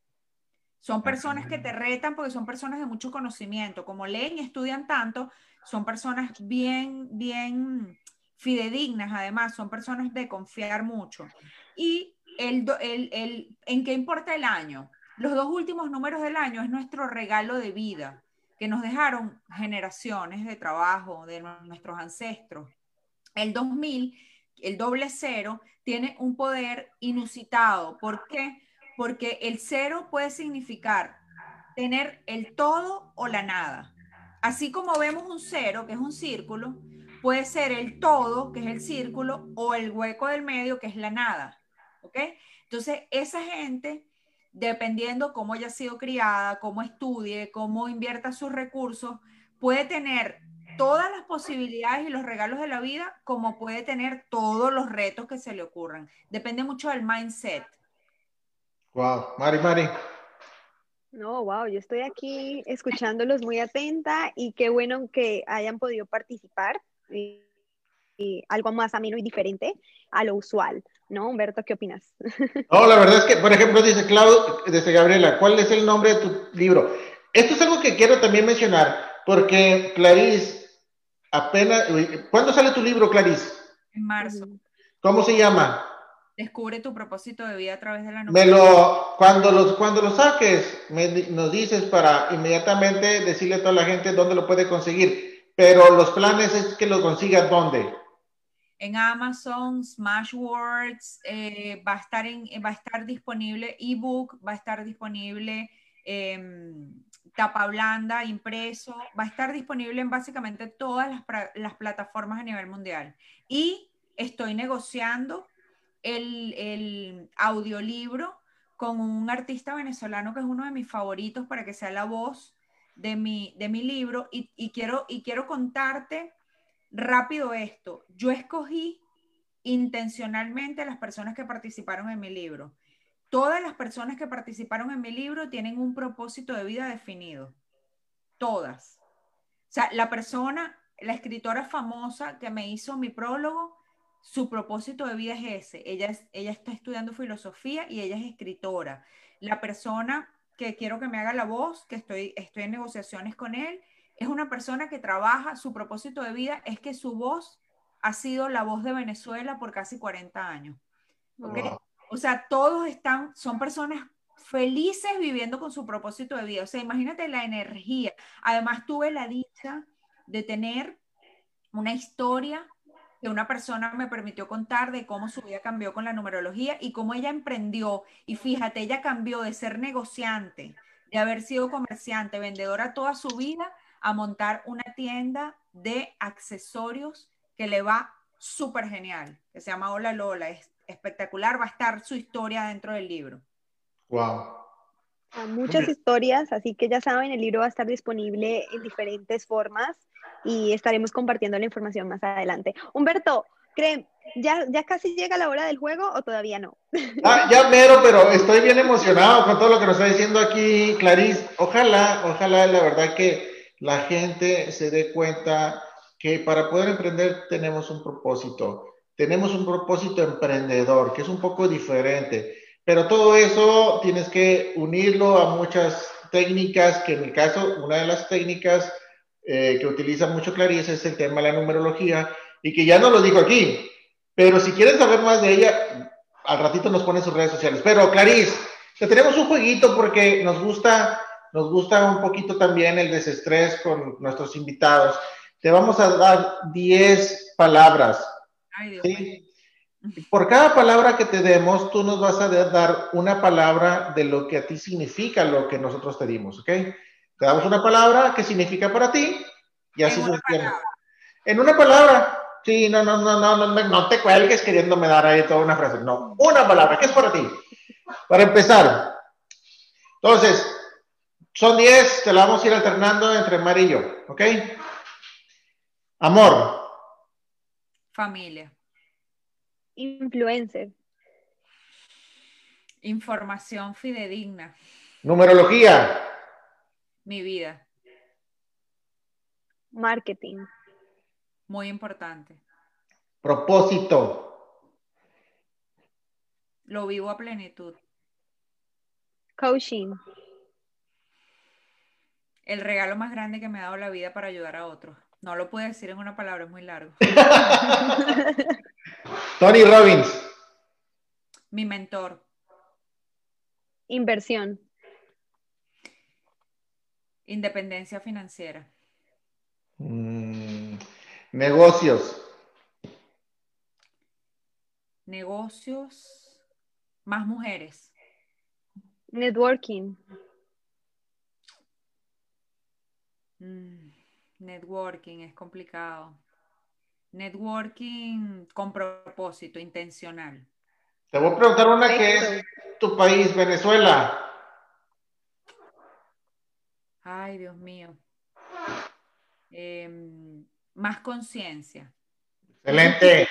Son personas que te retan porque son personas de mucho conocimiento. Como leen y estudian tanto, son personas bien, bien fidedignas, además, son personas de confiar mucho. Y el, el, el, ¿en qué importa el año? Los dos últimos números del año es nuestro regalo de vida que nos dejaron generaciones de trabajo de nuestros ancestros. El 2000, el doble cero, tiene un poder inusitado. ¿Por qué? Porque el cero puede significar tener el todo o la nada. Así como vemos un cero, que es un círculo, puede ser el todo, que es el círculo, o el hueco del medio, que es la nada. ¿Ok? Entonces, esa gente dependiendo cómo haya sido criada, cómo estudie, cómo invierta sus recursos, puede tener todas las posibilidades y los regalos de la vida, como puede tener todos los retos que se le ocurran. Depende mucho del mindset. Wow, Mari, Mari. No, wow, yo estoy aquí escuchándolos muy atenta y qué bueno que hayan podido participar. Y, y algo más ameno y diferente a lo usual. ¿No? Humberto, ¿qué opinas? No, la verdad es que, por ejemplo, dice Claudio, dice Gabriela, ¿cuál es el nombre de tu libro? Esto es algo que quiero también mencionar, porque Clarice, apenas, ¿cuándo sale tu libro, Clarice? En marzo. ¿Cómo se llama? Descubre tu propósito de vida a través de la Me lo, cuando, los, cuando lo saques, nos dices para inmediatamente decirle a toda la gente dónde lo puede conseguir. Pero los planes es que lo consigas dónde en Amazon, Smashwords, eh, va, a estar en, va a estar disponible ebook, va a estar disponible em, tapa blanda, impreso, va a estar disponible en básicamente todas las, plataformas a nivel mundial. Y estoy negociando el, el, audiolibro con un artista venezolano que es uno de mis favoritos para que sea la voz de mi, de mi libro y, y quiero, y quiero contarte rápido esto. Yo escogí intencionalmente las personas que participaron en mi libro. Todas las personas que participaron en mi libro tienen un propósito de vida definido. Todas. O sea, la persona, la escritora famosa que me hizo mi prólogo, su propósito de vida es ese. Ella, ella está estudiando filosofía y ella es escritora. La persona que quiero que me haga la voz, que estoy, estoy en negociaciones con él, es una persona que trabaja, su propósito de vida es que su voz ha sido la voz de Venezuela por casi 40 años. O sea, todos están, son personas felices viviendo con su propósito de vida. O sea, imagínate la energía. Además, tuve la dicha de tener una historia que una persona me permitió contar de cómo su vida cambió con la numerología y cómo ella emprendió. Y fíjate, ella cambió de ser negociante, de haber sido comerciante, vendedora toda su vida, a montar una tienda de accesorios que le va súper genial, que se llama Hola Lola. Es espectacular, va a estar su historia dentro del libro. Wow. Muchas historias, así que ya saben, el libro va a estar disponible en diferentes formas y estaremos compartiendo la información más adelante. Humberto, ¿creen, ya, ya casi llega la hora del juego o todavía no? Ah, ya mero, pero estoy bien emocionado con todo lo que nos está diciendo aquí Clarice. Ojalá, ojalá la verdad que la gente se dé cuenta que para poder emprender tenemos un propósito. Tenemos un propósito emprendedor, que es un poco diferente pero todo eso tienes que unirlo a muchas técnicas, que en mi caso, una de las técnicas eh, que utiliza mucho Clarice es el tema de la numerología, y que ya no lo dijo aquí, pero si quieren saber más de ella, al ratito nos pone sus redes sociales. Pero Clarice, te tenemos un jueguito porque nos gusta, nos gusta un poquito también el desestrés con nuestros invitados. Te vamos a dar 10 palabras. Ay, Dios ¿sí? Por cada palabra que te demos, tú nos vas a dar una palabra de lo que a ti significa lo que nosotros te dimos, ¿ok? Te damos una palabra que significa para ti y así sucede. En una palabra. Sí, no, no, no, no, no, no te cuelgues queriéndome dar ahí toda una frase. No, una palabra, ¿qué es para ti? Para empezar. Entonces, son 10, te la vamos a ir alternando entre Mar y yo, ¿ok? Amor. Familia. Influencer. Información fidedigna. Numerología. Mi vida. Marketing. Muy importante. Propósito. Lo vivo a plenitud. Coaching. El regalo más grande que me ha dado la vida para ayudar a otros. No lo puedo decir en una palabra, es muy largo. Tony Robbins. Mi mentor. Inversión. Independencia financiera. Mm, negocios. Negocios. Más mujeres. Networking. Mm, networking es complicado. Networking con propósito, intencional. Te voy a preguntar una que es tu país, Venezuela. Ay, Dios mío. Em, más conciencia. Excelente.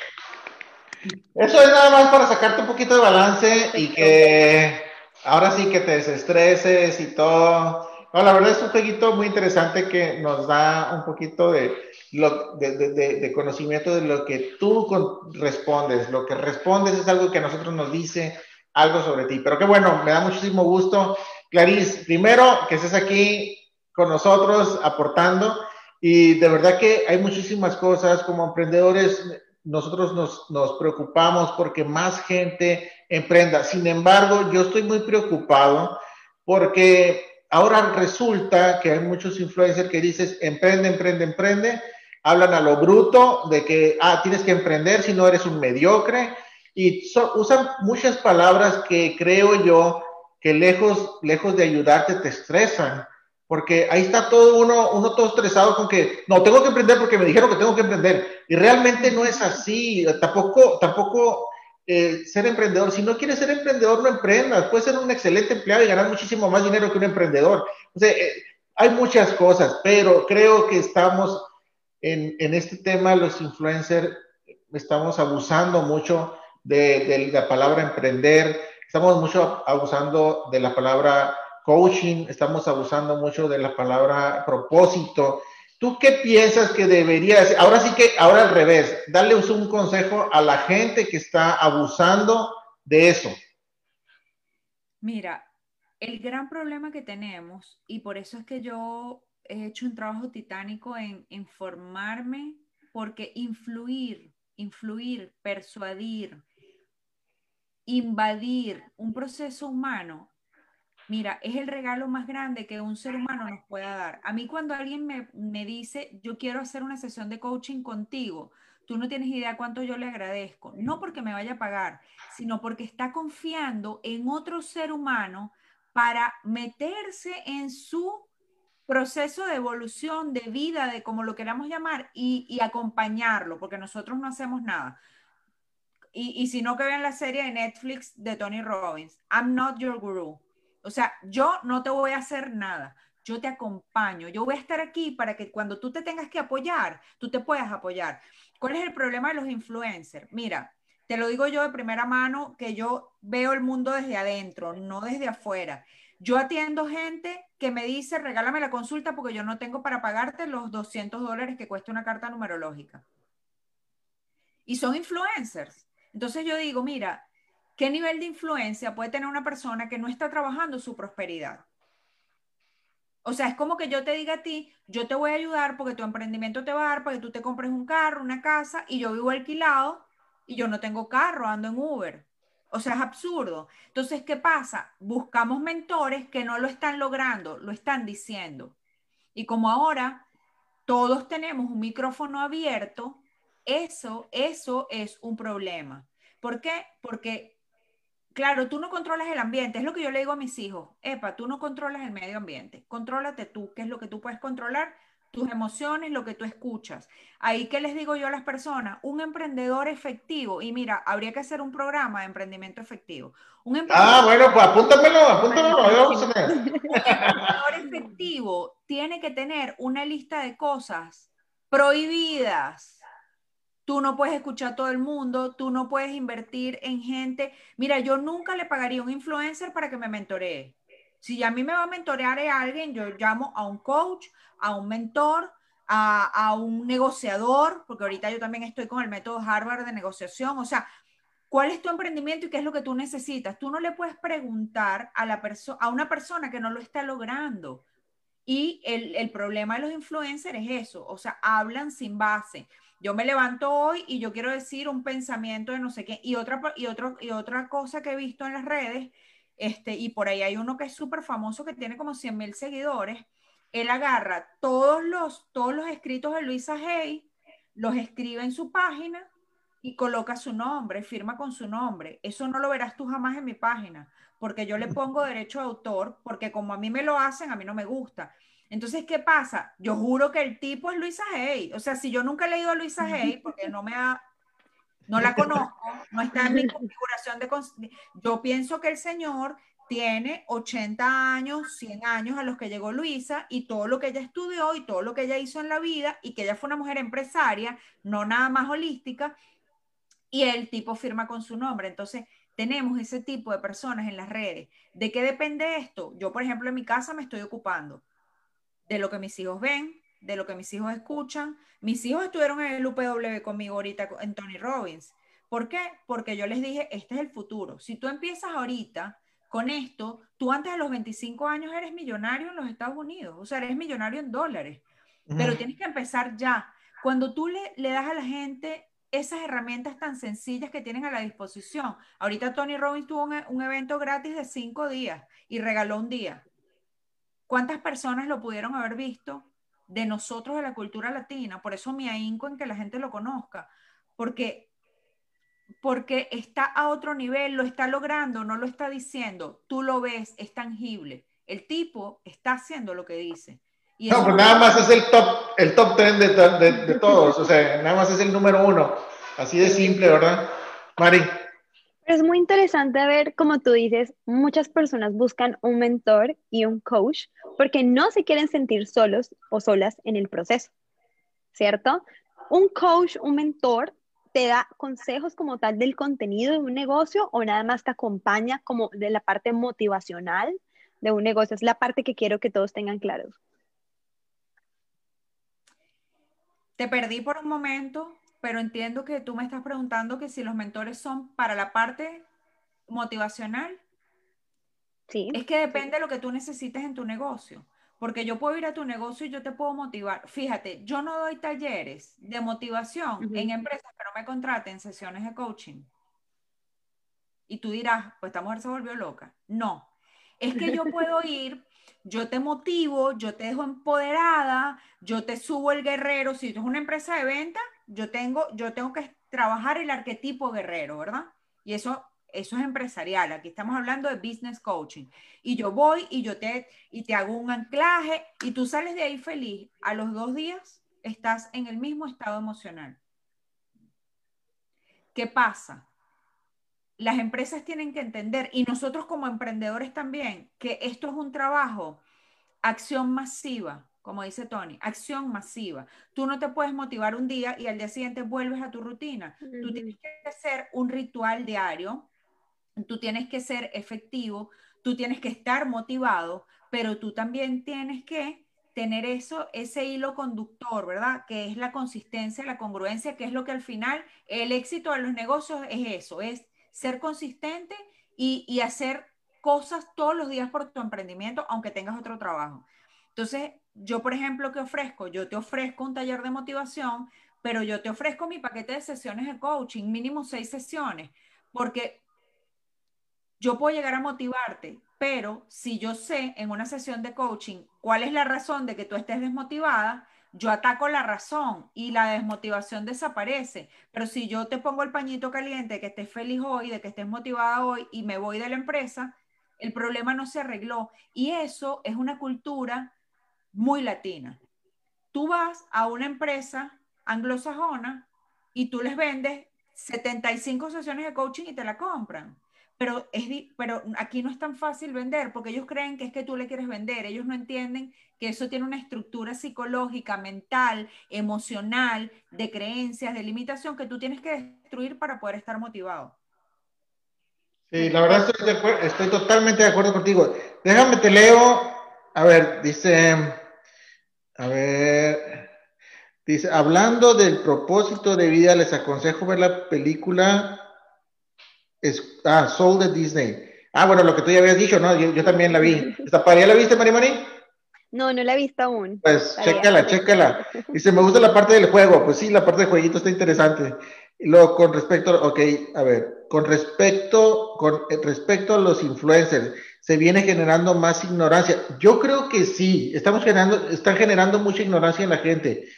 Eso es nada más para sacarte un poquito de balance y que ahora sí que te desestreses y todo. No, la verdad es un jueguito muy interesante que nos da un poquito de, de, conocimiento de lo que tú respondes. Lo que respondes es algo que a nosotros nos dice algo sobre ti. Pero qué bueno, me da muchísimo gusto. Clarice, primero que estés aquí con nosotros aportando y de verdad que hay muchísimas cosas como emprendedores. Nosotros nos, nos preocupamos porque más gente emprenda. Sin embargo, yo estoy muy preocupado porque ahora resulta que hay muchos influencers que dices emprende, emprende, emprende, hablan a lo bruto de que, ah, tienes que emprender si no eres un mediocre, y usan muchas palabras que creo yo que lejos, lejos de ayudarte te estresan, porque ahí está todo uno, uno todo estresado con que, no, tengo que emprender porque me dijeron que tengo que emprender, y realmente no es así, tampoco, tampoco eh, ser emprendedor, si no quieres ser emprendedor, no emprendas, puedes ser un excelente empleado y ganar muchísimo más dinero que un emprendedor. Eh, hay muchas cosas, pero creo que estamos en, este tema los influencers estamos abusando mucho de, la palabra emprender, estamos mucho abusando de la palabra coaching, estamos abusando mucho de la palabra propósito ¿Tú qué piensas que debería hacer? Ahora sí que, ahora al revés, darle un consejo a la gente que está abusando de eso. Mira, el gran problema que tenemos, y por eso es que yo he hecho un trabajo titánico en informarme, porque influir, influir, persuadir, invadir un proceso humano Mira, es el regalo más grande que un ser humano nos pueda dar. A mí cuando alguien me, dice, yo quiero hacer una sesión de coaching contigo, tú no tienes idea cuánto yo le agradezco. No porque me vaya a pagar, sino porque está confiando en otro ser humano para meterse en su proceso de evolución, de vida, de como lo queramos llamar, y, acompañarlo, porque nosotros no hacemos nada. Y, y si no, que vean la serie de Netflix de Tony Robbins, I'm not your guru. O sea, yo no te voy a hacer nada, yo te acompaño, yo voy a estar aquí para que cuando tú te tengas que apoyar, tú te puedas apoyar. ¿Cuál es el problema de los influencers? Mira, te lo digo yo de primera mano, que yo veo el mundo desde adentro, no desde afuera. Yo atiendo gente que me dice, regálame la consulta porque yo no tengo para pagarte los 200 dólares que cuesta una carta numerológica. Y son influencers. Entonces yo digo, mira, ¿Qué nivel de influencia puede tener una persona que no está trabajando su prosperidad? O sea, es como que yo te diga a ti, yo te voy a ayudar porque tu emprendimiento te va a dar para que tú te compres un carro, una casa, y yo vivo alquilado y yo no tengo carro, ando en Uber. O sea, es absurdo. Entonces, ¿qué pasa? Buscamos mentores que no lo están logrando, lo están diciendo. Y como ahora todos tenemos un micrófono abierto, eso, eso es un problema. ¿Por qué? Porque Claro, tú no controlas el ambiente, es lo que yo le digo a mis hijos. Epa, tú no controlas el medio ambiente, contrólate tú, ¿qué es lo que tú puedes controlar? Tus emociones, lo que tú escuchas. Ahí que les digo yo a las personas, un emprendedor efectivo, y mira, habría que hacer un programa de emprendimiento efectivo. ah, bueno, pues apúntamelo, apúntamelo. Un emprendedor efectivo tiene que tener una lista de cosas prohibidas tú no puedes escuchar a todo el mundo, tú no puedes invertir en gente. Mira, yo nunca le pagaría un influencer para que me mentoree. Si a mí me va a mentorear a alguien, yo llamo a un coach, a un mentor, a, a, un negociador, porque ahorita yo también estoy con el método Harvard de negociación. O sea, ¿cuál es tu emprendimiento y qué es lo que tú necesitas? Tú no le puedes preguntar a, la a una persona que no lo está logrando. Y el, el problema de los influencers es eso, o sea, hablan sin base yo me levanto hoy y yo quiero decir un pensamiento de no sé qué. Y otra, y otro, y otra cosa que he visto en las redes, este, y por ahí hay uno que es súper famoso que tiene como 100 mil seguidores, él agarra todos los, todos los escritos de Luisa Hay, los escribe en su página y coloca su nombre, firma con su nombre. Eso no lo verás tú jamás en mi página, porque yo le pongo derecho de autor, porque como a mí me lo hacen, a mí no me gusta. Entonces, ¿qué pasa? Yo juro que el tipo es Luisa Hay. O sea, si yo nunca he leído a Luisa Hay, porque no me ha, no la conozco, no está en mi configuración de... Yo pienso que el señor tiene 80 años, 100 años a los que llegó Luisa y todo lo que ella estudió y todo lo que ella hizo en la vida y que ella fue una mujer empresaria, no nada más holística, y el tipo firma con su nombre. Entonces, tenemos ese tipo de personas en las redes. ¿De qué depende esto? Yo, por ejemplo, en mi casa me estoy ocupando de lo que mis hijos ven, de lo que mis hijos escuchan. Mis hijos estuvieron en el UPW conmigo ahorita en Tony Robbins. ¿Por qué? Porque yo les dije, este es el futuro. Si tú empiezas ahorita con esto, tú antes de los 25 años eres millonario en los Estados Unidos, o sea, eres millonario en dólares, pero tienes que empezar ya. Cuando tú le, le das a la gente esas herramientas tan sencillas que tienen a la disposición. Ahorita Tony Robbins tuvo un, un evento gratis de cinco días y regaló un día. ¿Cuántas personas lo pudieron haber visto de nosotros de la cultura latina? Por eso me ahínco en que la gente lo conozca, porque, porque está a otro nivel, lo está logrando, no lo está diciendo, tú lo ves, es tangible. El tipo está haciendo lo que dice. Y no, pues nada más es el top, el top ten de, de todos, o sea, nada más es el número uno. Así de simple, ¿verdad? Mari. Es muy interesante ver, como tú dices, muchas personas buscan un mentor y un coach porque no se quieren sentir solos o solas en el proceso, ¿cierto? Un coach, un mentor, te da consejos como tal del contenido de un negocio o nada más te acompaña como de la parte motivacional de un negocio. Es la parte que quiero que todos tengan claros. Te perdí por un momento, pero entiendo que tú me estás preguntando que si los mentores son para la parte motivacional. Sí. Es que depende de lo que tú necesites en tu negocio. Porque yo puedo ir a tu negocio y yo te puedo motivar. Fíjate, yo no doy talleres de motivación en empresas que no me contraten sesiones de coaching. Y tú dirás, pues esta mujer se volvió loca. No, es que yo puedo ir, yo te motivo, yo te dejo empoderada, yo te subo el guerrero. Si tú es una empresa de venta, yo tengo, yo tengo que trabajar el arquetipo guerrero, ¿verdad? Y eso eso es empresarial. Aquí estamos hablando de business coaching. Y yo voy y yo te, y te hago un anclaje y tú sales de ahí feliz. A los dos días estás en el mismo estado emocional. ¿Qué pasa? Las empresas tienen que entender, y nosotros como emprendedores también, que esto es un trabajo, acción masiva, como dice Tony, acción masiva. Tú no te puedes motivar un día y al día siguiente vuelves a tu rutina. Tú tienes que hacer un ritual diario tú tienes que ser efectivo, tú tienes que estar motivado, pero tú también tienes que tener eso, ese hilo conductor, ¿verdad? Que es la consistencia, la congruencia, que es lo que al final el éxito de los negocios es eso, es ser consistente y, y hacer cosas todos los días por tu emprendimiento, aunque tengas otro trabajo. Entonces, yo, por ejemplo, ¿qué ofrezco? Yo te ofrezco un taller de motivación, pero yo te ofrezco mi paquete de sesiones de coaching, mínimo seis sesiones, porque yo puedo llegar a motivarte, pero si yo sé en una sesión de coaching cuál es la razón de que tú estés desmotivada, yo ataco la razón y la desmotivación desaparece. Pero si yo te pongo el pañito caliente de que estés feliz hoy, de que estés motivada hoy y me voy de la empresa, el problema no se arregló. Y eso es una cultura muy latina. Tú vas a una empresa anglosajona y tú les vendes 75 sesiones de coaching y te la compran pero, es, pero aquí no es tan fácil vender porque ellos creen que es que tú le quieres vender, ellos no entienden que eso tiene una estructura psicológica, mental, emocional, de creencias, de limitación que tú tienes que destruir para poder estar motivado. Sí, la verdad estoy, estoy totalmente de acuerdo contigo. Déjame te leo, a ver, dice, a ver, dice, hablando del propósito de vida, les aconsejo ver la película es, ah, Soul de Disney. Ah, bueno, lo que tú ya habías dicho, ¿no? Yo, también la vi. ¿Esta ya la viste, Marimoni? No, no la he visto aún. Pues chécala, chécala. Dice, me gusta la parte del juego. Pues sí, la parte del jueguito está interesante. Luego, con respecto, ok, a ver, con respecto, con respecto a los influencers, se viene generando más ignorancia. Yo creo que sí, estamos generando, están generando mucha ignorancia en la gente.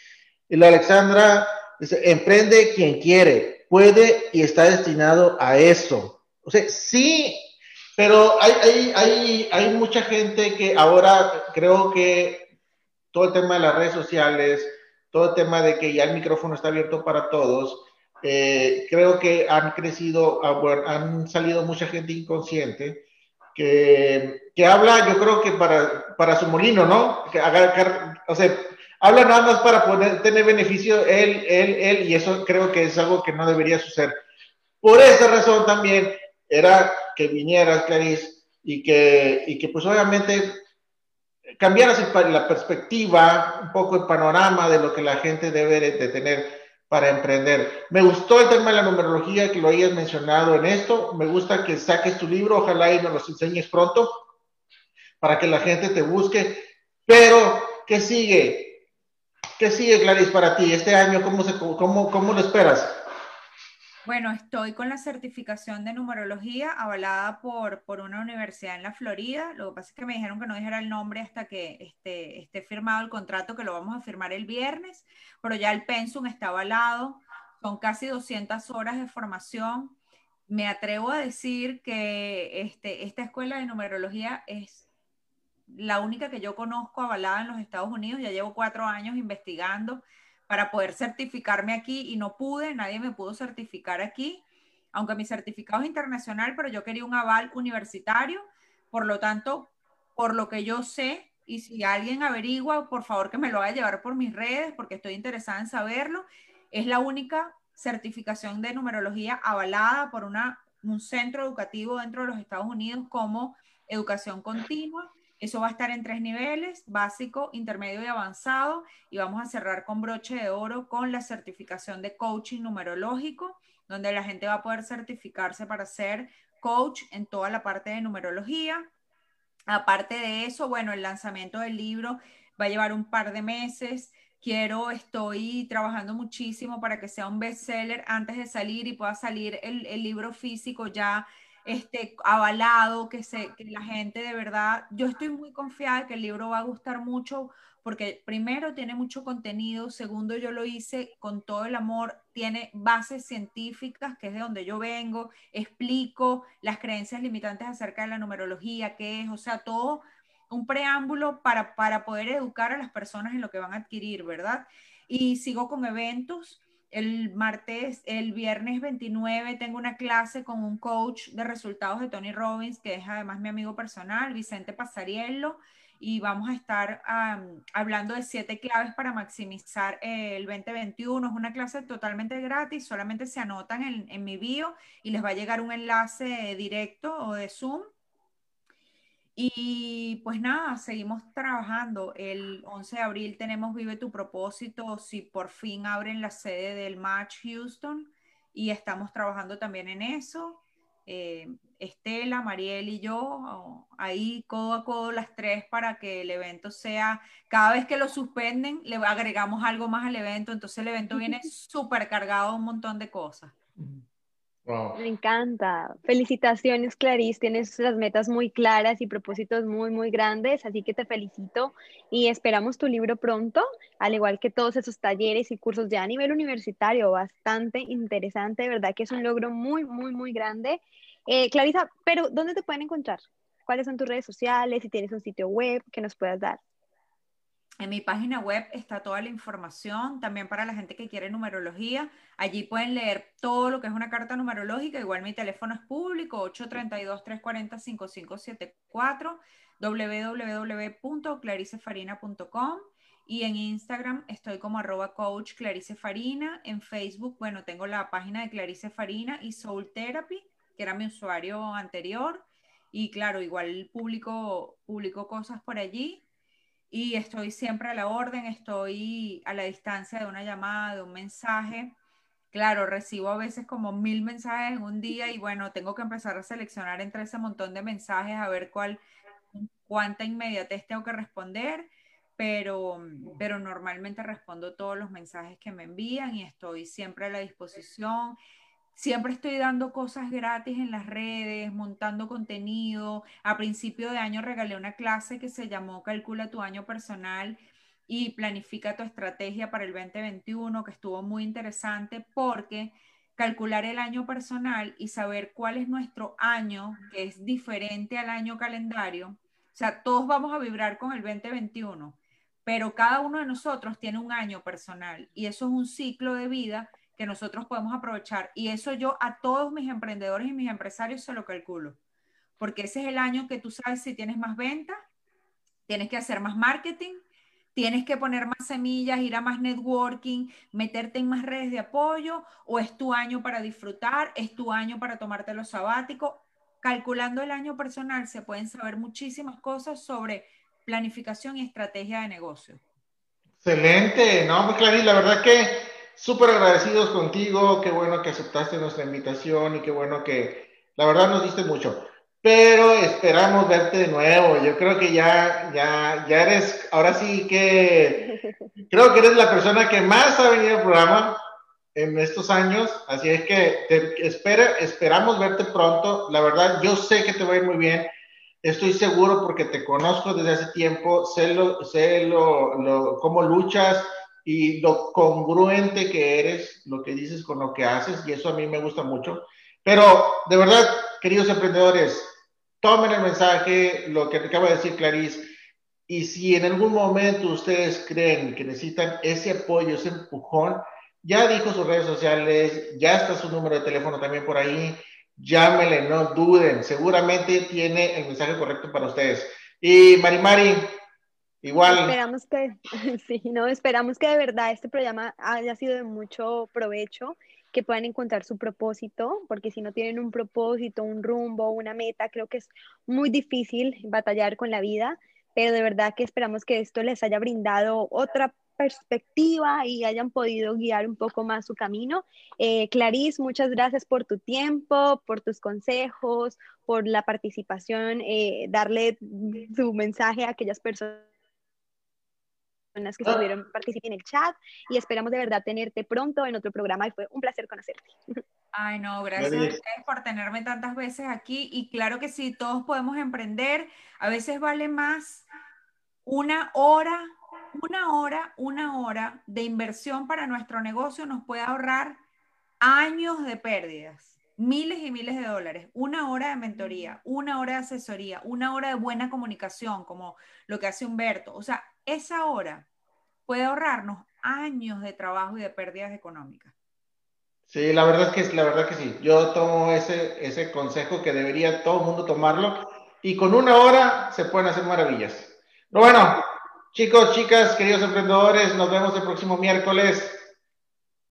Y la Alexandra dice, emprende quien quiere puede y está destinado a eso. O sea, sí, pero hay, hay, hay, hay mucha gente que ahora creo que todo el tema de las redes sociales, todo el tema de que ya el micrófono está abierto para todos, eh, creo que han crecido, ah, han salido mucha gente inconsciente que, que habla, yo creo que para, para su molino, ¿no? Que haga, o sea, habla nada más para poder tener beneficio él, él, él, y eso creo que es algo que no debería suceder. Por esa razón también era que vinieras, Clarice, y que, y que pues obviamente cambiaras la perspectiva, un poco el panorama de lo que la gente debe de tener para emprender. Me gustó el tema de la numerología, que lo hayas mencionado en esto. Me gusta que saques tu libro, ojalá y nos los enseñes pronto, para que la gente te busque. Pero, ¿qué sigue? ¿Qué sigue, Clarice, para ti este año? ¿Cómo, se, cómo, cómo lo esperas? Bueno, estoy con la certificación de numerología avalada por, por una universidad en la Florida. Lo que pasa es que me dijeron que no dijera el nombre hasta que esté, esté firmado el contrato, que lo vamos a firmar el viernes, pero ya el pensum está avalado. Son casi 200 horas de formación. Me atrevo a decir que este, esta escuela de numerología es la única que yo conozco avalada en los Estados Unidos. Ya llevo cuatro años investigando para poder certificarme aquí y no pude, nadie me pudo certificar aquí, aunque mi certificado es internacional, pero yo quería un aval universitario. Por lo tanto, por lo que yo sé, y si alguien averigua, por favor que me lo vaya a llevar por mis redes, porque estoy interesada en saberlo, es la única certificación de numerología avalada por una, un centro educativo dentro de los Estados Unidos como educación continua Eso va a estar en tres niveles, básico, intermedio y avanzado, y vamos a cerrar con broche de oro con la certificación de coaching numerológico, donde la gente va a poder certificarse para ser coach en toda la parte de numerología. Aparte de eso, bueno, el lanzamiento del libro va a llevar un par de meses. Quiero, estoy trabajando muchísimo para que sea un bestseller antes de salir y pueda salir el, el libro físico ya este, avalado, que, se, que la gente de verdad, yo estoy muy confiada que el libro va a gustar mucho porque primero tiene mucho contenido, segundo yo lo hice con todo el amor, tiene bases científicas, que es de donde yo vengo, explico las creencias limitantes acerca de la numerología, qué es, o sea, todo un preámbulo para, para poder educar a las personas en lo que van a adquirir, ¿verdad? Y sigo con eventos. El martes, el viernes 29 tengo una clase con un coach de resultados de Tony Robbins, que es además mi amigo personal, Vicente Pasariello y vamos a estar hablando de siete claves para maximizar el 2021. Es una clase totalmente gratis, solamente se anotan en, en mi bio y les va a llegar un enlace directo o de Zoom. Y pues nada, seguimos trabajando. El 11 de abril tenemos Vive tu propósito, si por fin abren la sede del Match Houston y estamos trabajando también en eso. Eh, Estela, Mariel y yo, ahí codo a codo las tres para que el evento sea, cada vez que lo suspenden, le agregamos algo más al evento, entonces el evento viene súper cargado de un montón de cosas. Me encanta. Felicitaciones, Clarice. Tienes las metas muy claras y propósitos muy, muy grandes, así que te felicito y esperamos tu libro pronto, al igual que todos esos talleres y cursos ya a nivel universitario, bastante interesante, de verdad que es un logro muy, muy, muy grande. Eh, Clarisa, pero ¿dónde te pueden encontrar? ¿Cuáles son tus redes sociales? Si tienes un sitio web que nos puedas dar. En mi página web está toda la información, también para la gente que quiere numerología. Allí pueden leer todo lo que es una carta numerológica. Igual mi teléfono es público, 832-340-5574, www.claricefarina.com. Y en Instagram estoy como arroba coach Clarice Farina. En Facebook, bueno, tengo la página de Clarice Farina y Soul Therapy, que era mi usuario anterior. Y claro, igual público, publico cosas por allí y estoy siempre a la orden, estoy a la distancia de una llamada, de un mensaje. Claro, recibo a veces como mil mensajes en un día y bueno, tengo que empezar a seleccionar entre ese montón de mensajes a ver cuál, cuánta inmediatez tengo que responder, pero, pero normalmente respondo todos los mensajes que me envían y estoy siempre a la disposición. Siempre estoy dando cosas gratis en las redes, montando contenido. A principio de año regalé una clase que se llamó Calcula tu año personal y planifica tu estrategia para el 2021, que estuvo muy interesante porque calcular el año personal y saber cuál es nuestro año, que es diferente al año calendario. O sea, todos vamos a vibrar con el 2021, pero cada uno de nosotros tiene un año personal y eso es un ciclo de vida que nosotros podemos aprovechar. Y eso yo a todos mis emprendedores y mis empresarios se lo calculo, porque ese es el año que tú sabes si tienes más venta, tienes que hacer más marketing, tienes que poner más semillas, ir a más networking, meterte en más redes de apoyo, o es tu año para disfrutar, es tu año para tomarte lo sabático. Calculando el año personal se pueden saber muchísimas cosas sobre planificación y estrategia de negocio. Excelente, no, pues Clarín, la verdad que súper agradecidos contigo, qué bueno que aceptaste nuestra invitación y qué bueno que, la verdad, nos diste mucho. Pero esperamos verte de nuevo. Yo creo que ya, ya, ya eres, ahora sí que, creo que eres la persona que más ha venido al programa en estos años. Así es que te espera, esperamos verte pronto. La verdad, yo sé que te va a ir muy bien. Estoy seguro porque te conozco desde hace tiempo, sé, lo, sé lo, lo, cómo luchas, y lo congruente que eres, lo que dices con lo que haces, y eso a mí me gusta mucho. Pero de verdad, queridos emprendedores, tomen el mensaje, lo que acaba de decir Clarice, y si en algún momento ustedes creen que necesitan ese apoyo, ese empujón, ya dijo sus redes sociales, ya está su número de teléfono también por ahí, llámenle, no duden, seguramente tiene el mensaje correcto para ustedes. Y Mari Mari, Igual. Esperamos que, sí, no, esperamos que de verdad este programa haya sido de mucho provecho, que puedan encontrar su propósito, porque si no tienen un propósito, un rumbo, una meta, creo que es muy difícil batallar con la vida. pero de verdad que esperamos que esto les haya brindado otra perspectiva y hayan podido guiar un poco más su camino. Eh, Clarice, muchas gracias por tu tiempo, por tus consejos, por la participación, eh, darle su mensaje a aquellas personas que estuvieron participando en el chat y esperamos de verdad tenerte pronto en otro programa y fue un placer conocerte. Ay, no, gracias a ustedes por tenerme tantas veces aquí y claro que sí, todos podemos emprender, a veces vale más una hora una hora, una hora de inversión para nuestro negocio nos puede ahorrar años de pérdidas, miles y miles de dólares, una hora de mentoría, una hora de asesoría, una hora de buena comunicación, como lo que hace Humberto. O sea, esa hora puede ahorrarnos años de trabajo y de pérdidas económicas. Sí, la verdad es que la verdad que sí. Yo tomo ese, ese consejo que debería todo el mundo tomarlo y con una hora se pueden hacer maravillas. Pero bueno, Chicos, chicas, queridos emprendedores, nos vemos el próximo miércoles.